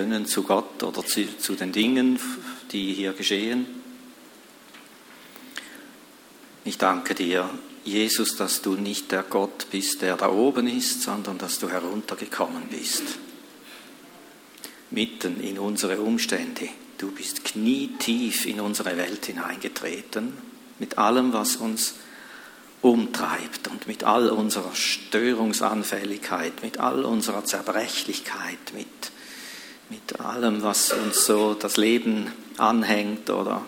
können zu Gott oder zu, zu den Dingen, die hier geschehen. Ich danke dir, Jesus, dass du nicht der Gott bist, der da oben ist, sondern dass du heruntergekommen bist. Mitten in unsere Umstände. Du bist knietief in unsere Welt hineingetreten, mit allem, was uns umtreibt und mit all unserer Störungsanfälligkeit, mit all unserer Zerbrechlichkeit, mit mit allem, was uns so das Leben anhängt oder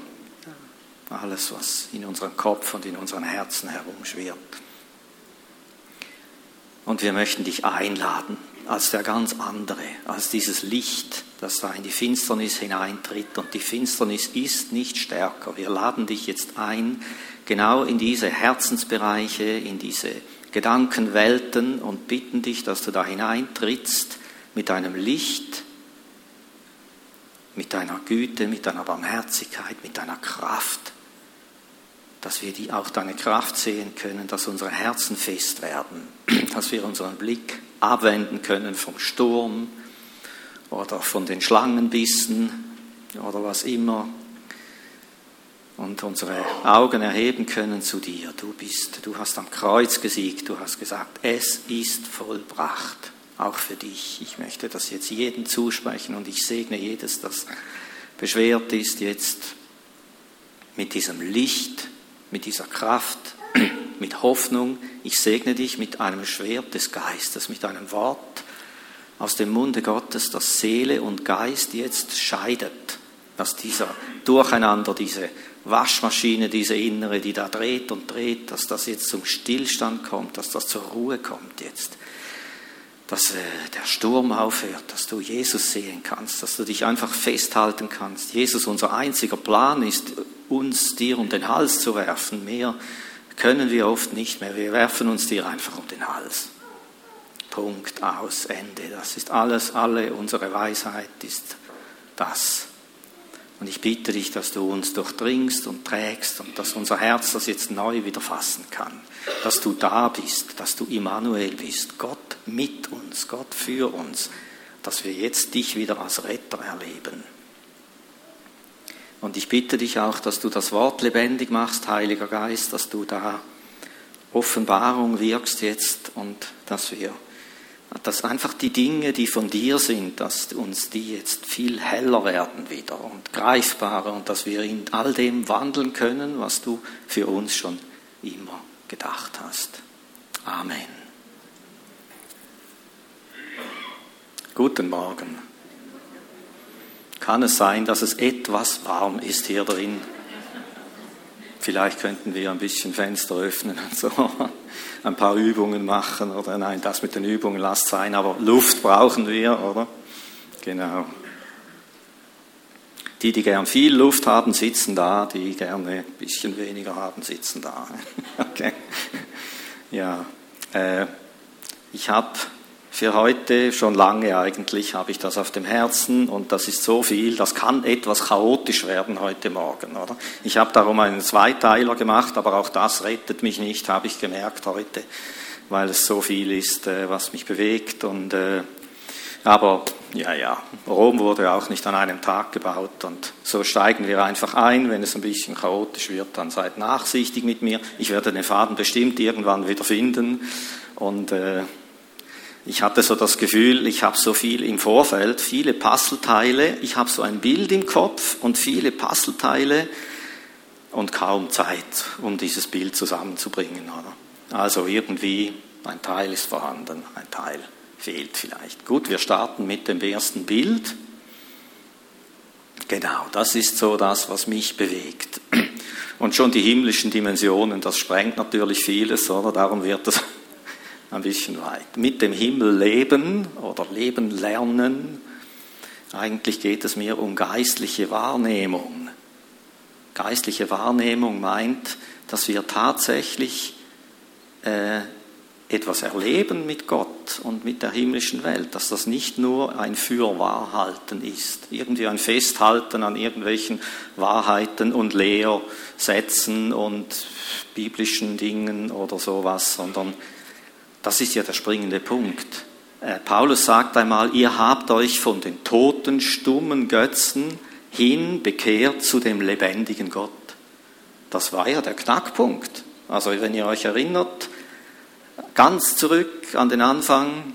alles, was in unserem Kopf und in unseren Herzen herumschwirrt. Und wir möchten dich einladen als der ganz andere, als dieses Licht, das da in die Finsternis hineintritt. Und die Finsternis ist nicht stärker. Wir laden dich jetzt ein, genau in diese Herzensbereiche, in diese Gedankenwelten und bitten dich, dass du da hineintrittst mit deinem Licht, mit deiner Güte, mit deiner Barmherzigkeit, mit deiner Kraft, dass wir die, auch deine Kraft sehen können, dass unsere Herzen fest werden, dass wir unseren Blick abwenden können vom Sturm oder von den Schlangenbissen oder was immer und unsere Augen erheben können zu dir. Du bist, du hast am Kreuz gesiegt, du hast gesagt, es ist vollbracht auch für dich. Ich möchte das jetzt jedem zusprechen und ich segne jedes, das beschwert ist, jetzt mit diesem Licht, mit dieser Kraft, mit Hoffnung. Ich segne dich mit einem Schwert des Geistes, mit einem Wort aus dem Munde Gottes, das Seele und Geist jetzt scheidet, dass dieser Durcheinander, diese Waschmaschine, diese innere, die da dreht und dreht, dass das jetzt zum Stillstand kommt, dass das zur Ruhe kommt jetzt dass äh, der Sturm aufhört, dass du Jesus sehen kannst, dass du dich einfach festhalten kannst. Jesus, unser einziger Plan ist, uns dir um den Hals zu werfen. Mehr können wir oft nicht mehr. Wir werfen uns dir einfach um den Hals. Punkt, aus, Ende. Das ist alles, alle unsere Weisheit ist das. Und ich bitte dich, dass du uns durchdringst und trägst und dass unser Herz das jetzt neu wieder fassen kann. Dass du da bist, dass du Immanuel bist, Gott mit uns, Gott für uns, dass wir jetzt dich wieder als Retter erleben. Und ich bitte dich auch, dass du das Wort lebendig machst, Heiliger Geist, dass du da Offenbarung wirkst jetzt und dass wir dass einfach die Dinge, die von dir sind, dass uns die jetzt viel heller werden wieder und greifbarer und dass wir in all dem wandeln können, was du für uns schon immer gedacht hast. Amen. Guten Morgen. Kann es sein, dass es etwas warm ist hier drin? Vielleicht könnten wir ein bisschen Fenster öffnen und so ein paar Übungen machen oder nein, das mit den Übungen lasst sein, aber Luft brauchen wir, oder? Genau. Die, die gern viel Luft haben, sitzen da, die gerne ein bisschen weniger haben, sitzen da. okay. Ja, äh, ich habe für heute, schon lange eigentlich, habe ich das auf dem Herzen und das ist so viel, das kann etwas chaotisch werden heute Morgen. Oder? Ich habe darum einen Zweiteiler gemacht, aber auch das rettet mich nicht, habe ich gemerkt heute, weil es so viel ist, äh, was mich bewegt. Und, äh, aber ja, ja, Rom wurde auch nicht an einem Tag gebaut und so steigen wir einfach ein. Wenn es ein bisschen chaotisch wird, dann seid nachsichtig mit mir. Ich werde den Faden bestimmt irgendwann wieder finden und äh, ich hatte so das Gefühl, ich habe so viel im Vorfeld, viele Puzzleteile, ich habe so ein Bild im Kopf und viele Puzzleteile und kaum Zeit, um dieses Bild zusammenzubringen. Oder? Also irgendwie, ein Teil ist vorhanden, ein Teil fehlt vielleicht. Gut, wir starten mit dem ersten Bild. Genau, das ist so das, was mich bewegt. Und schon die himmlischen Dimensionen, das sprengt natürlich vieles, oder? Darum wird es ein bisschen weit. Mit dem Himmel leben oder leben lernen. Eigentlich geht es mir um geistliche Wahrnehmung. Geistliche Wahrnehmung meint, dass wir tatsächlich äh, etwas erleben mit Gott und mit der himmlischen Welt, dass das nicht nur ein Fürwahrhalten ist, irgendwie ein Festhalten an irgendwelchen Wahrheiten und Lehrsätzen und biblischen Dingen oder sowas, sondern das ist ja der springende Punkt. Äh, Paulus sagt einmal, ihr habt euch von den toten, stummen Götzen hin bekehrt zu dem lebendigen Gott. Das war ja der Knackpunkt. Also wenn ihr euch erinnert, ganz zurück an den Anfang,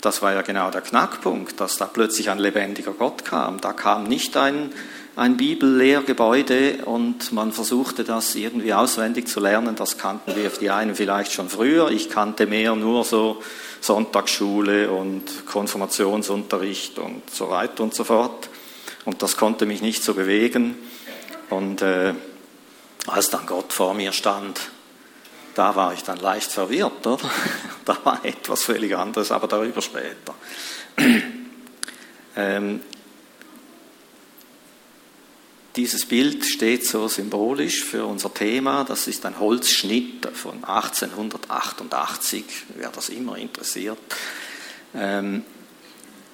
das war ja genau der Knackpunkt, dass da plötzlich ein lebendiger Gott kam. Da kam nicht ein, ein Bibellehrgebäude und man versuchte das irgendwie auswendig zu lernen. Das kannten wir die einen vielleicht schon früher. Ich kannte mehr nur so Sonntagsschule und Konfirmationsunterricht und so weiter und so fort. Und das konnte mich nicht so bewegen. Und äh, als dann Gott vor mir stand, da war ich dann leicht verwirrt, oder? Da war etwas völlig anderes, aber darüber später. Ähm, dieses Bild steht so symbolisch für unser Thema. Das ist ein Holzschnitt von 1888, wer das immer interessiert. Ähm,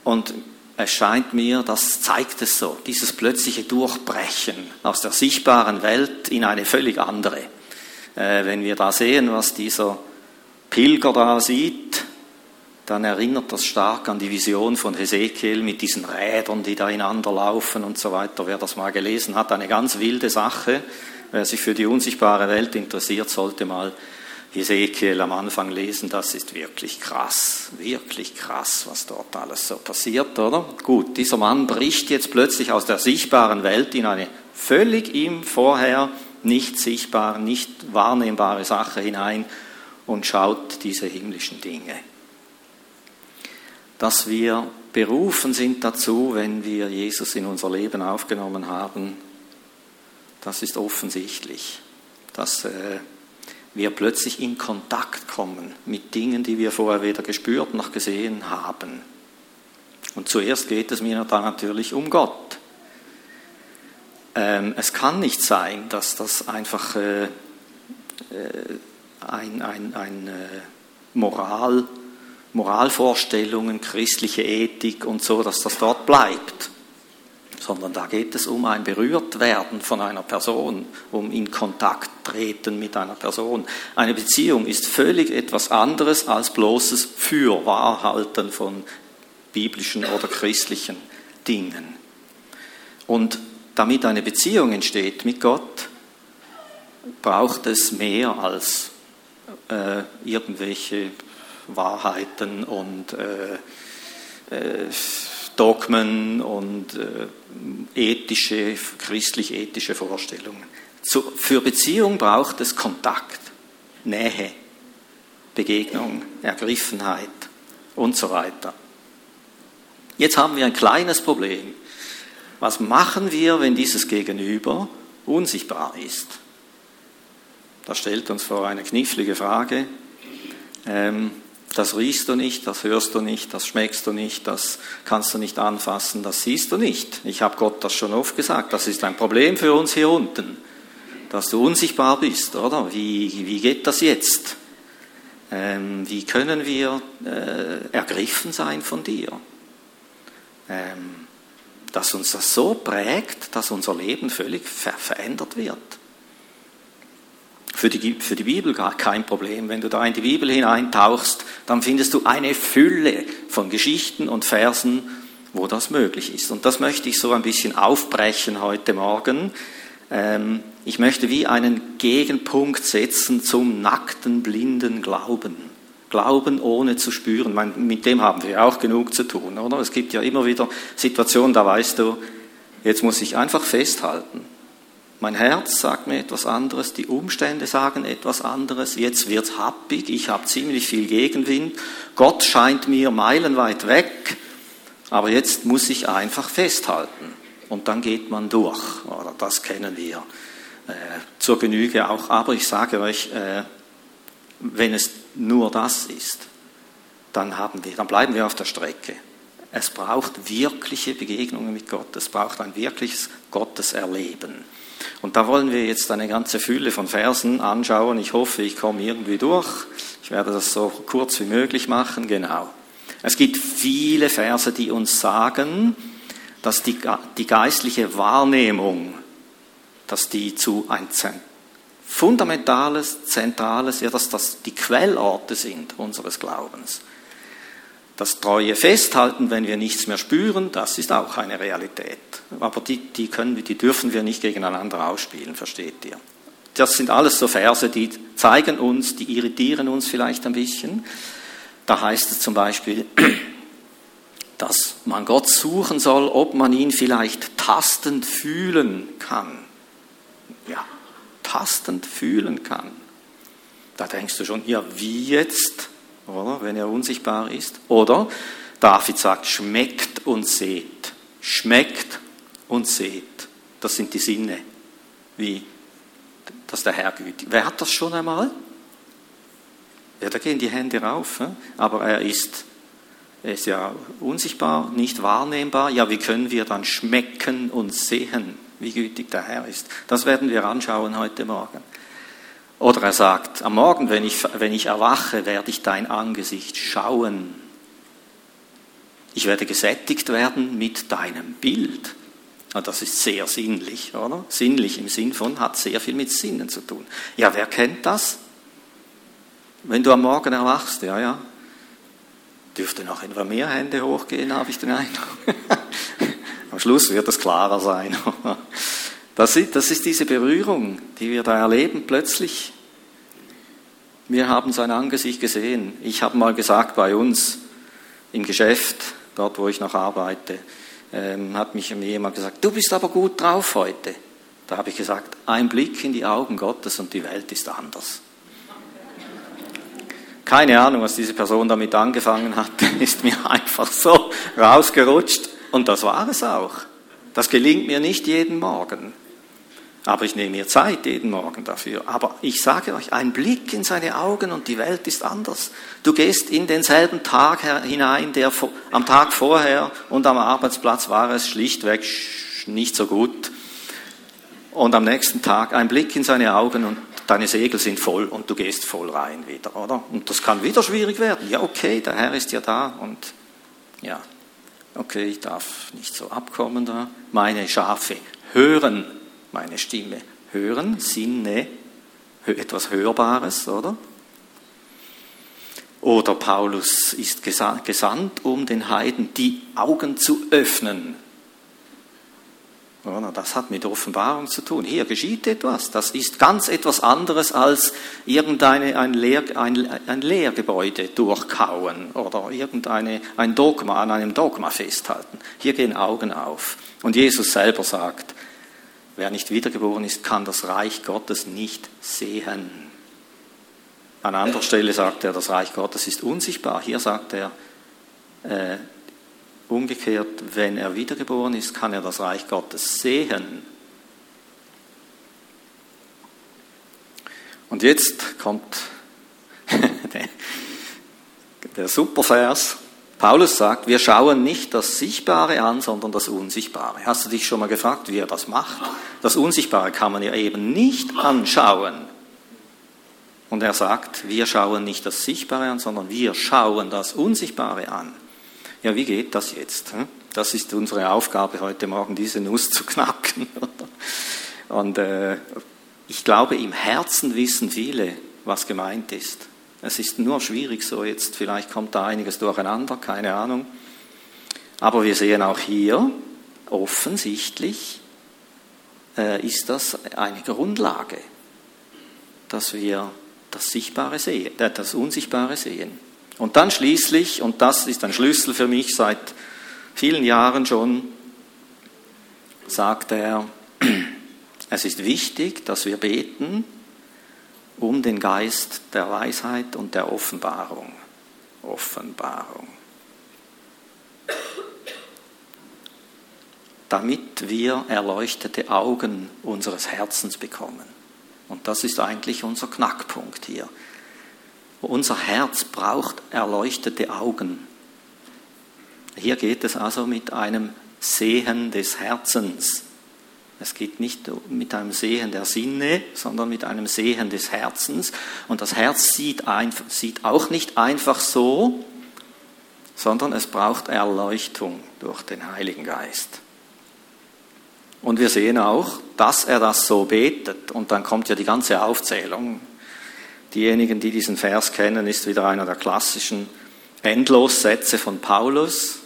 und es scheint mir, das zeigt es so, dieses plötzliche Durchbrechen aus der sichtbaren Welt in eine völlig andere. Äh, wenn wir da sehen, was dieser Pilger da sieht, dann erinnert das stark an die Vision von Hesekiel mit diesen Rädern, die da ineinander laufen und so weiter. Wer das mal gelesen hat, eine ganz wilde Sache. Wer sich für die unsichtbare Welt interessiert, sollte mal Hesekiel am Anfang lesen. Das ist wirklich krass, wirklich krass, was dort alles so passiert, oder? Gut, dieser Mann bricht jetzt plötzlich aus der sichtbaren Welt in eine völlig ihm vorher nicht sichtbare, nicht wahrnehmbare Sache hinein und schaut diese himmlischen Dinge. Dass wir berufen sind dazu, wenn wir Jesus in unser Leben aufgenommen haben, das ist offensichtlich, dass äh, wir plötzlich in Kontakt kommen mit Dingen, die wir vorher weder gespürt noch gesehen haben. Und zuerst geht es mir dann natürlich um Gott. Ähm, es kann nicht sein, dass das einfach äh, äh, ein, ein, ein Moral, Moralvorstellungen, christliche Ethik und so, dass das dort bleibt, sondern da geht es um ein Berührtwerden von einer Person, um in Kontakt treten mit einer Person. Eine Beziehung ist völlig etwas anderes als bloßes Fürwahrhalten von biblischen oder christlichen Dingen. Und damit eine Beziehung entsteht mit Gott, braucht es mehr als äh, irgendwelche Wahrheiten und äh, äh, Dogmen und äh, ethische, christlich-ethische Vorstellungen. Zu, für Beziehung braucht es Kontakt, Nähe, Begegnung, Ergriffenheit und so weiter. Jetzt haben wir ein kleines Problem. Was machen wir, wenn dieses Gegenüber unsichtbar ist? Das stellt uns vor eine knifflige Frage. Ähm, das riechst du nicht, das hörst du nicht, das schmeckst du nicht, das kannst du nicht anfassen, das siehst du nicht. Ich habe Gott das schon oft gesagt, das ist ein Problem für uns hier unten, dass du unsichtbar bist, oder? Wie, wie geht das jetzt? Ähm, wie können wir äh, ergriffen sein von dir? Ähm, dass uns das so prägt, dass unser Leben völlig ver verändert wird. Für die, für die Bibel gar kein Problem. Wenn du da in die Bibel hineintauchst, dann findest du eine Fülle von Geschichten und Versen, wo das möglich ist. Und das möchte ich so ein bisschen aufbrechen heute Morgen. Ähm, ich möchte wie einen Gegenpunkt setzen zum nackten, blinden Glauben. Glauben ohne zu spüren. Mit dem haben wir auch genug zu tun, oder? Es gibt ja immer wieder Situationen, da weißt du, jetzt muss ich einfach festhalten. Mein Herz sagt mir etwas anderes, die Umstände sagen etwas anderes, jetzt wird's happig, ich habe ziemlich viel Gegenwind, Gott scheint mir meilenweit weg, aber jetzt muss ich einfach festhalten. Und dann geht man durch, oder das kennen wir äh, zur Genüge auch. Aber ich sage euch, äh, wenn es nur das ist, dann, haben wir, dann bleiben wir auf der Strecke. Es braucht wirkliche Begegnungen mit Gott. Es braucht ein wirkliches Gotteserleben. Und da wollen wir jetzt eine ganze Fülle von Versen anschauen. Ich hoffe, ich komme irgendwie durch. Ich werde das so kurz wie möglich machen. Genau. Es gibt viele Verse, die uns sagen, dass die, die geistliche Wahrnehmung, dass die zu ein Fundamentales, Zentrales, ja, dass das die Quellorte sind unseres Glaubens. Das treue Festhalten, wenn wir nichts mehr spüren, das ist auch eine Realität. Aber die, die, können, die dürfen wir nicht gegeneinander ausspielen, versteht ihr? Das sind alles so Verse, die zeigen uns, die irritieren uns vielleicht ein bisschen. Da heißt es zum Beispiel, dass man Gott suchen soll, ob man ihn vielleicht tastend fühlen kann. Ja, tastend fühlen kann. Da denkst du schon, ja, wie jetzt, oder, wenn er unsichtbar ist? Oder David sagt, schmeckt und seht. Schmeckt und seht. Das sind die Sinne, wie dass der Herr gütig. Wer hat das schon einmal? Ja, da gehen die Hände rauf. Aber er ist er ist ja unsichtbar, nicht wahrnehmbar. Ja, wie können wir dann schmecken und sehen, wie gütig der Herr ist? Das werden wir anschauen heute Morgen. Oder er sagt, am Morgen, wenn ich, wenn ich erwache, werde ich dein Angesicht schauen. Ich werde gesättigt werden mit deinem Bild. Das ist sehr sinnlich, oder? Sinnlich im Sinn von, hat sehr viel mit Sinnen zu tun. Ja, wer kennt das? Wenn du am Morgen erwachst, ja, ja, Dürfte noch etwa mehr Hände hochgehen, habe ich den Eindruck. Am Schluss wird es klarer sein. Das ist, das ist diese Berührung, die wir da erleben plötzlich. Wir haben sein Angesicht gesehen. Ich habe mal gesagt, bei uns im Geschäft, dort wo ich noch arbeite, ähm, hat mich jemand gesagt, du bist aber gut drauf heute. Da habe ich gesagt, ein Blick in die Augen Gottes und die Welt ist anders. Keine Ahnung, was diese Person damit angefangen hat, ist mir einfach so rausgerutscht. Und das war es auch. Das gelingt mir nicht jeden Morgen. Aber ich nehme mir Zeit jeden Morgen dafür. Aber ich sage euch, ein Blick in seine Augen und die Welt ist anders. Du gehst in denselben Tag hinein, der am Tag vorher und am Arbeitsplatz war es schlichtweg nicht so gut. Und am nächsten Tag ein Blick in seine Augen und deine Segel sind voll und du gehst voll rein wieder, oder? Und das kann wieder schwierig werden. Ja, okay, der Herr ist ja da und ja, okay, ich darf nicht so abkommen da. Meine Schafe hören meine Stimme. Hören, Sinne, etwas Hörbares, oder? Oder Paulus ist gesandt, um den Heiden die Augen zu öffnen das hat mit Offenbarung zu tun. Hier geschieht etwas. Das ist ganz etwas anderes als irgendein ein, Lehr, ein, ein Lehrgebäude durchkauen oder irgendein ein Dogma an einem Dogma festhalten. Hier gehen Augen auf. Und Jesus selber sagt, wer nicht wiedergeboren ist, kann das Reich Gottes nicht sehen. An anderer Stelle sagt er, das Reich Gottes ist unsichtbar. Hier sagt er, äh, Umgekehrt, wenn er wiedergeboren ist, kann er das Reich Gottes sehen. Und jetzt kommt der, der Supervers. Paulus sagt, wir schauen nicht das Sichtbare an, sondern das Unsichtbare. Hast du dich schon mal gefragt, wie er das macht? Das Unsichtbare kann man ja eben nicht anschauen. Und er sagt, wir schauen nicht das Sichtbare an, sondern wir schauen das Unsichtbare an. Ja, wie geht das jetzt? Hm? Das ist unsere Aufgabe heute Morgen, diese Nuss zu knacken. Und äh, ich glaube, im Herzen wissen viele, was gemeint ist. Es ist nur schwierig so jetzt, vielleicht kommt da einiges durcheinander, keine Ahnung. Aber wir sehen auch hier, offensichtlich äh, ist das eine Grundlage, dass wir das Sichtbare sehen, äh, das Unsichtbare sehen. Und dann schließlich, und das ist ein Schlüssel für mich seit vielen Jahren schon, sagt er, es ist wichtig, dass wir beten um den Geist der Weisheit und der Offenbarung. Offenbarung. Damit wir erleuchtete Augen unseres Herzens bekommen. Und das ist eigentlich unser Knackpunkt hier. Unser Herz braucht erleuchtete Augen. Hier geht es also mit einem Sehen des Herzens. Es geht nicht mit einem Sehen der Sinne, sondern mit einem Sehen des Herzens. Und das Herz sieht, ein, sieht auch nicht einfach so, sondern es braucht Erleuchtung durch den Heiligen Geist. Und wir sehen auch, dass er das so betet. Und dann kommt ja die ganze Aufzählung. Diejenigen, die diesen Vers kennen, ist wieder einer der klassischen. Endlossätze von Paulus.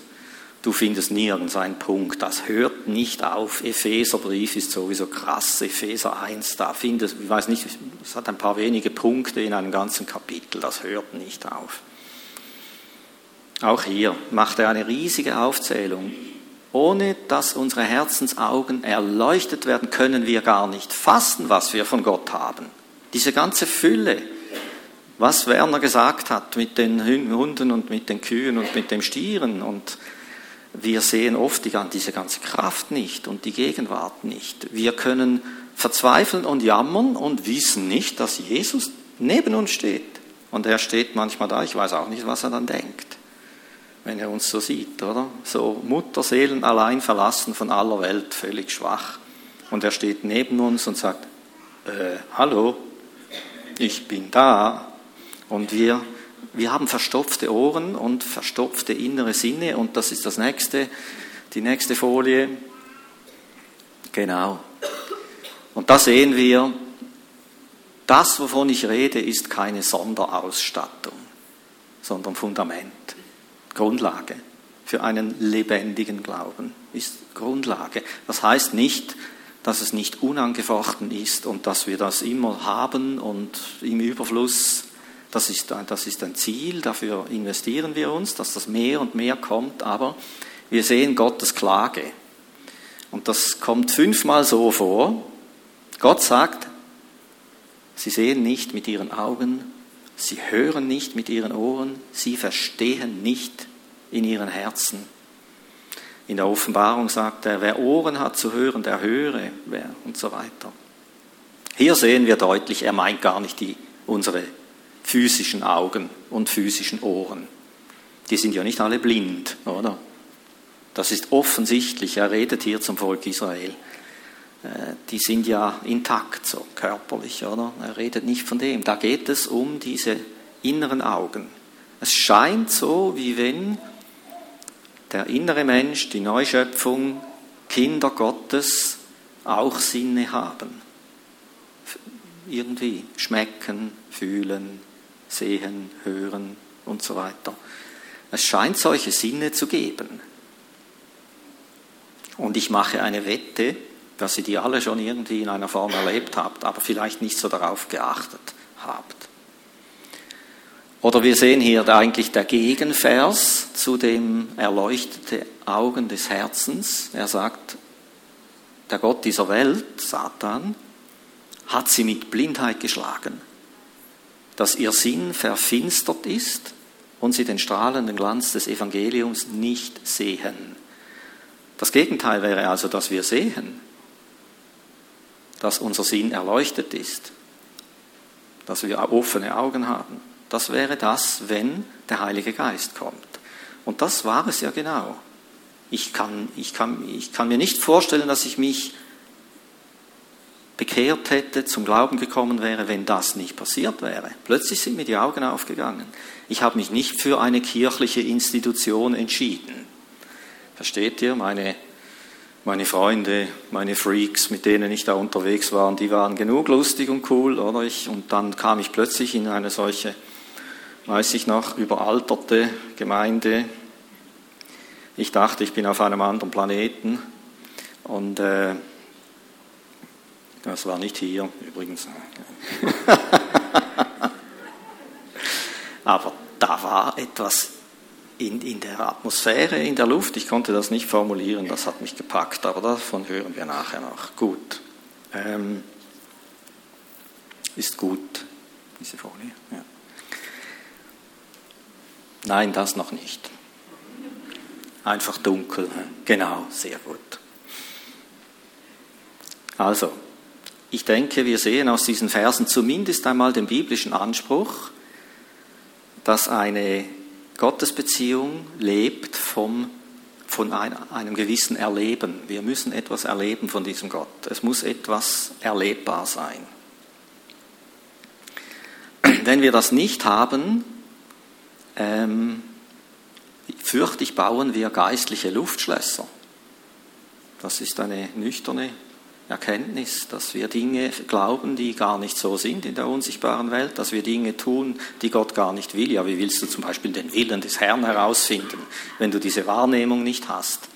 Du findest nirgends einen Punkt. Das hört nicht auf. Epheserbrief ist sowieso krass. Epheser 1, da findest, ich weiß nicht, es hat ein paar wenige Punkte in einem ganzen Kapitel. Das hört nicht auf. Auch hier macht er eine riesige Aufzählung. Ohne dass unsere Herzensaugen erleuchtet werden, können wir gar nicht fassen, was wir von Gott haben. Diese ganze Fülle, was Werner gesagt hat mit den Hunden und mit den Kühen und mit dem Stieren. Und wir sehen oft die, diese ganze Kraft nicht und die Gegenwart nicht. Wir können verzweifeln und jammern und wissen nicht, dass Jesus neben uns steht. Und er steht manchmal da, ich weiß auch nicht, was er dann denkt, wenn er uns so sieht, oder? So Mutterseelen allein verlassen von aller Welt, völlig schwach. Und er steht neben uns und sagt, äh, hallo, ich bin da. Und wir, wir haben verstopfte Ohren und verstopfte innere Sinne. Und das ist das nächste, die nächste Folie. Genau. Und da sehen wir, das, wovon ich rede, ist keine Sonderausstattung, sondern Fundament, Grundlage für einen lebendigen Glauben, ist Grundlage. Das heißt nicht, dass es nicht unangefochten ist und dass wir das immer haben und im Überfluss. Das ist, das ist ein Ziel, dafür investieren wir uns, dass das mehr und mehr kommt, aber wir sehen Gottes Klage. Und das kommt fünfmal so vor. Gott sagt, sie sehen nicht mit ihren Augen, sie hören nicht mit ihren Ohren, sie verstehen nicht in ihren Herzen. In der Offenbarung sagt er, wer Ohren hat zu hören, der höre wer und so weiter. Hier sehen wir deutlich, er meint gar nicht die, unsere physischen Augen und physischen Ohren. Die sind ja nicht alle blind, oder? Das ist offensichtlich, er redet hier zum Volk Israel. Äh, die sind ja intakt, so körperlich, oder? Er redet nicht von dem. Da geht es um diese inneren Augen. Es scheint so, wie wenn der innere Mensch, die Neuschöpfung, Kinder Gottes auch Sinne haben. Irgendwie schmecken, fühlen, sehen, hören und so weiter. Es scheint solche Sinne zu geben. Und ich mache eine Wette, dass ihr die alle schon irgendwie in einer Form erlebt habt, aber vielleicht nicht so darauf geachtet habt. Oder wir sehen hier eigentlich der Gegenvers zu dem erleuchtete Augen des Herzens. Er sagt, der Gott dieser Welt, Satan, hat sie mit Blindheit geschlagen, dass ihr Sinn verfinstert ist und sie den strahlenden Glanz des Evangeliums nicht sehen. Das Gegenteil wäre also, dass wir sehen, dass unser Sinn erleuchtet ist, dass wir offene Augen haben. Das wäre das, wenn der Heilige Geist kommt. Und das war es ja genau. Ich kann, ich kann, ich kann mir nicht vorstellen, dass ich mich bekehrt hätte, zum Glauben gekommen wäre, wenn das nicht passiert wäre. Plötzlich sind mir die Augen aufgegangen. Ich habe mich nicht für eine kirchliche Institution entschieden. Versteht ihr? Meine, meine Freunde, meine Freaks, mit denen ich da unterwegs war, die waren genug lustig und cool, oder? Ich, und dann kam ich plötzlich in eine solche weiß ich noch, überalterte Gemeinde. Ich dachte, ich bin auf einem anderen Planeten und äh, das war nicht hier übrigens. Aber da war etwas in, in der Atmosphäre, in der Luft. Ich konnte das nicht formulieren, das hat mich gepackt, aber davon hören wir nachher noch. Gut. Ähm, ist gut, diese Folie. Ja. Nein, das noch nicht. Einfach dunkel. Genau, sehr gut. Also, ich denke, wir sehen aus diesen Versen zumindest einmal den biblischen Anspruch, dass eine Gottesbeziehung lebt vom, von einem gewissen Erleben. Wir müssen etwas erleben von diesem Gott. Es muss etwas erlebbar sein. Wenn wir das nicht haben, ähm, fürchte ich, bauen wir geistliche Luftschlösser. Das ist eine nüchterne Erkenntnis, dass wir Dinge glauben, die gar nicht so sind in der unsichtbaren Welt, dass wir Dinge tun, die Gott gar nicht will. Ja, wie willst du zum Beispiel den Willen des Herrn herausfinden, wenn du diese Wahrnehmung nicht hast?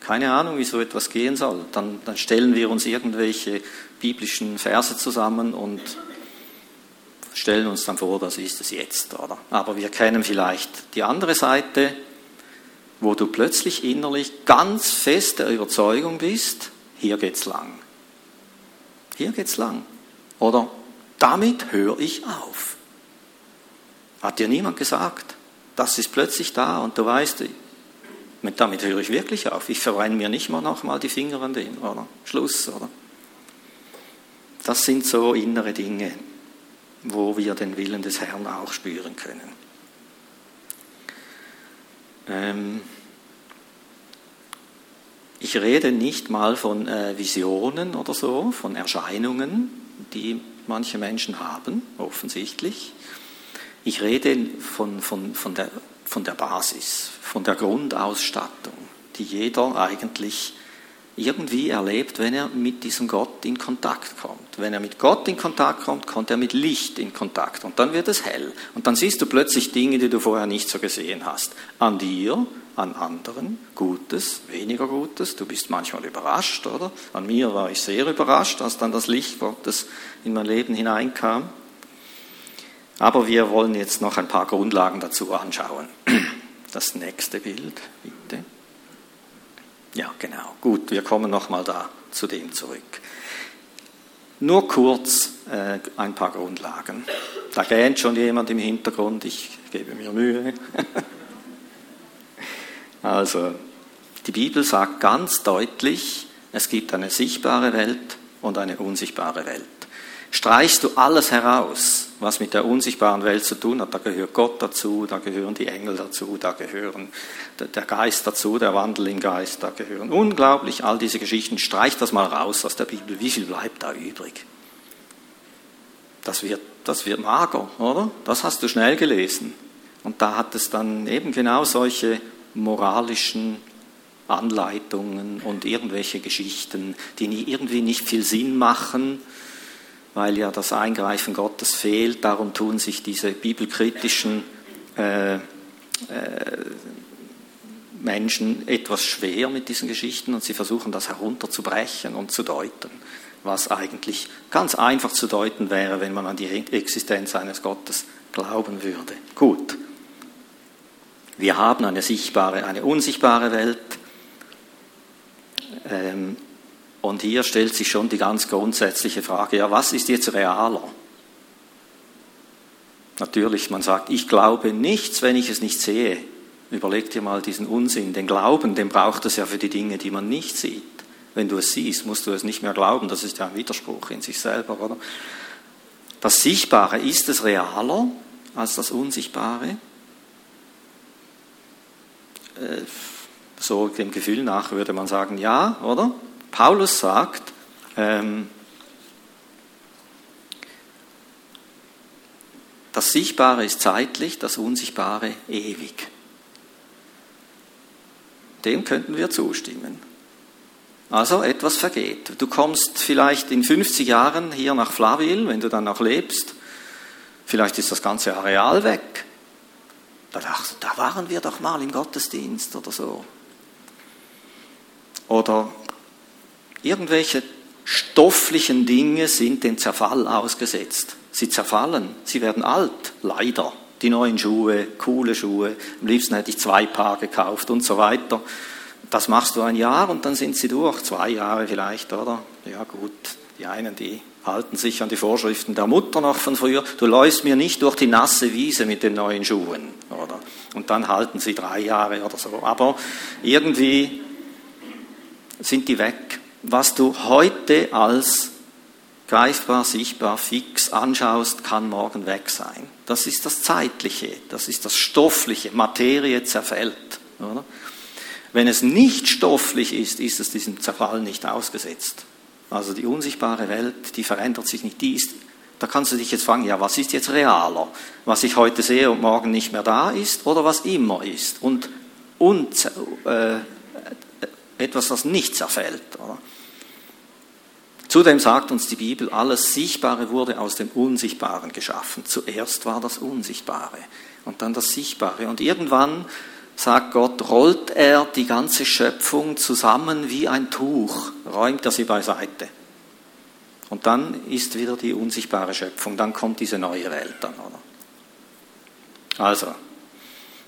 Keine Ahnung, wie so etwas gehen soll. Dann, dann stellen wir uns irgendwelche biblischen Verse zusammen und stellen uns dann vor, das ist es jetzt, oder? Aber wir kennen vielleicht die andere Seite, wo du plötzlich innerlich ganz fest der Überzeugung bist, hier geht's lang. Hier geht's lang. Oder damit höre ich auf. Hat dir niemand gesagt? Das ist plötzlich da und du weißt, damit höre ich wirklich auf. Ich verbrenne mir nicht mal nochmal die Finger an dem, oder? Schluss, oder? Das sind so innere Dinge, wo wir den Willen des Herrn auch spüren können. Ähm, ich rede nicht mal von äh, Visionen oder so, von Erscheinungen, die manche Menschen haben, offensichtlich. Ich rede von, von, von, der, von der Basis, von der Grundausstattung, die jeder eigentlich irgendwie erlebt, wenn er mit diesem Gott in Kontakt kommt. Wenn er mit Gott in Kontakt kommt, kommt er mit Licht in Kontakt und dann wird es hell. Und dann siehst du plötzlich Dinge, die du vorher nicht so gesehen hast. An dir, an anderen, Gutes, weniger Gutes. Du bist manchmal überrascht, oder? An mir war ich sehr überrascht, als dann das Licht Gottes in mein Leben hineinkam. Aber wir wollen jetzt noch ein paar Grundlagen dazu anschauen. Das nächste Bild, bitte. Ja, genau. Gut, wir kommen nochmal da zu dem zurück. Nur kurz äh, ein paar Grundlagen. Da gähnt schon jemand im Hintergrund, ich gebe mir Mühe. Also, die Bibel sagt ganz deutlich, es gibt eine sichtbare Welt und eine unsichtbare Welt. Streichst du alles heraus, was mit der unsichtbaren Welt zu tun hat, da gehört Gott dazu, da gehören die Engel dazu, da gehören der Geist dazu, der Wandel im Geist, da gehören unglaublich all diese Geschichten. Streich das mal raus aus der Bibel. Wie viel bleibt da übrig? Das wird, das wird mager, oder? Das hast du schnell gelesen. Und da hat es dann eben genau solche moralischen Anleitungen und irgendwelche Geschichten, die irgendwie nicht viel Sinn machen, weil ja das Eingreifen Gottes fehlt. Darum tun sich diese bibelkritischen äh, äh, Menschen etwas schwer mit diesen Geschichten und sie versuchen das herunterzubrechen und zu deuten, was eigentlich ganz einfach zu deuten wäre, wenn man an die Existenz eines Gottes glauben würde. Gut. Wir haben eine sichtbare, eine unsichtbare Welt. Ähm, und hier stellt sich schon die ganz grundsätzliche Frage, ja, was ist jetzt realer? Natürlich, man sagt, ich glaube nichts, wenn ich es nicht sehe. Überleg dir mal diesen Unsinn. Den Glauben, den braucht es ja für die Dinge, die man nicht sieht. Wenn du es siehst, musst du es nicht mehr glauben. Das ist ja ein Widerspruch in sich selber, oder? Das Sichtbare, ist es realer als das Unsichtbare? Äh, so dem Gefühl nach würde man sagen, ja, oder? Paulus sagt, ähm, das Sichtbare ist zeitlich, das Unsichtbare ewig. Dem könnten wir zustimmen. Also etwas vergeht. Du kommst vielleicht in 50 Jahren hier nach Flaville, wenn du dann noch lebst. Vielleicht ist das ganze Areal weg. Da da waren wir doch mal im Gottesdienst oder so. Oder irgendwelche stofflichen Dinge sind dem Zerfall ausgesetzt. Sie zerfallen, sie werden alt, leider. Die neuen Schuhe, coole Schuhe, am liebsten hätte ich zwei Paar gekauft und so weiter. Das machst du ein Jahr und dann sind sie durch, zwei Jahre vielleicht, oder? Ja gut, die einen, die halten sich an die Vorschriften der Mutter noch von früher. Du läufst mir nicht durch die nasse Wiese mit den neuen Schuhen, oder? Und dann halten sie drei Jahre oder so. Aber irgendwie sind die weg. Was du heute als greifbar, sichtbar, fix anschaust, kann morgen weg sein. Das ist das Zeitliche, das ist das Stoffliche. Materie zerfällt. Oder? Wenn es nicht stofflich ist, ist es diesem Zerfall nicht ausgesetzt. Also die unsichtbare Welt, die verändert sich nicht, die ist, da kannst du dich jetzt fragen, ja, was ist jetzt realer? Was ich heute sehe und morgen nicht mehr da ist oder was immer ist? Und, und äh, etwas, das nicht zerfällt. Oder? Zudem sagt uns die Bibel, alles Sichtbare wurde aus dem Unsichtbaren geschaffen. Zuerst war das Unsichtbare und dann das Sichtbare. Und irgendwann, sagt Gott, rollt er die ganze Schöpfung zusammen wie ein Tuch, räumt er sie beiseite. Und dann ist wieder die unsichtbare Schöpfung, dann kommt diese neue Welt dann, oder? Also,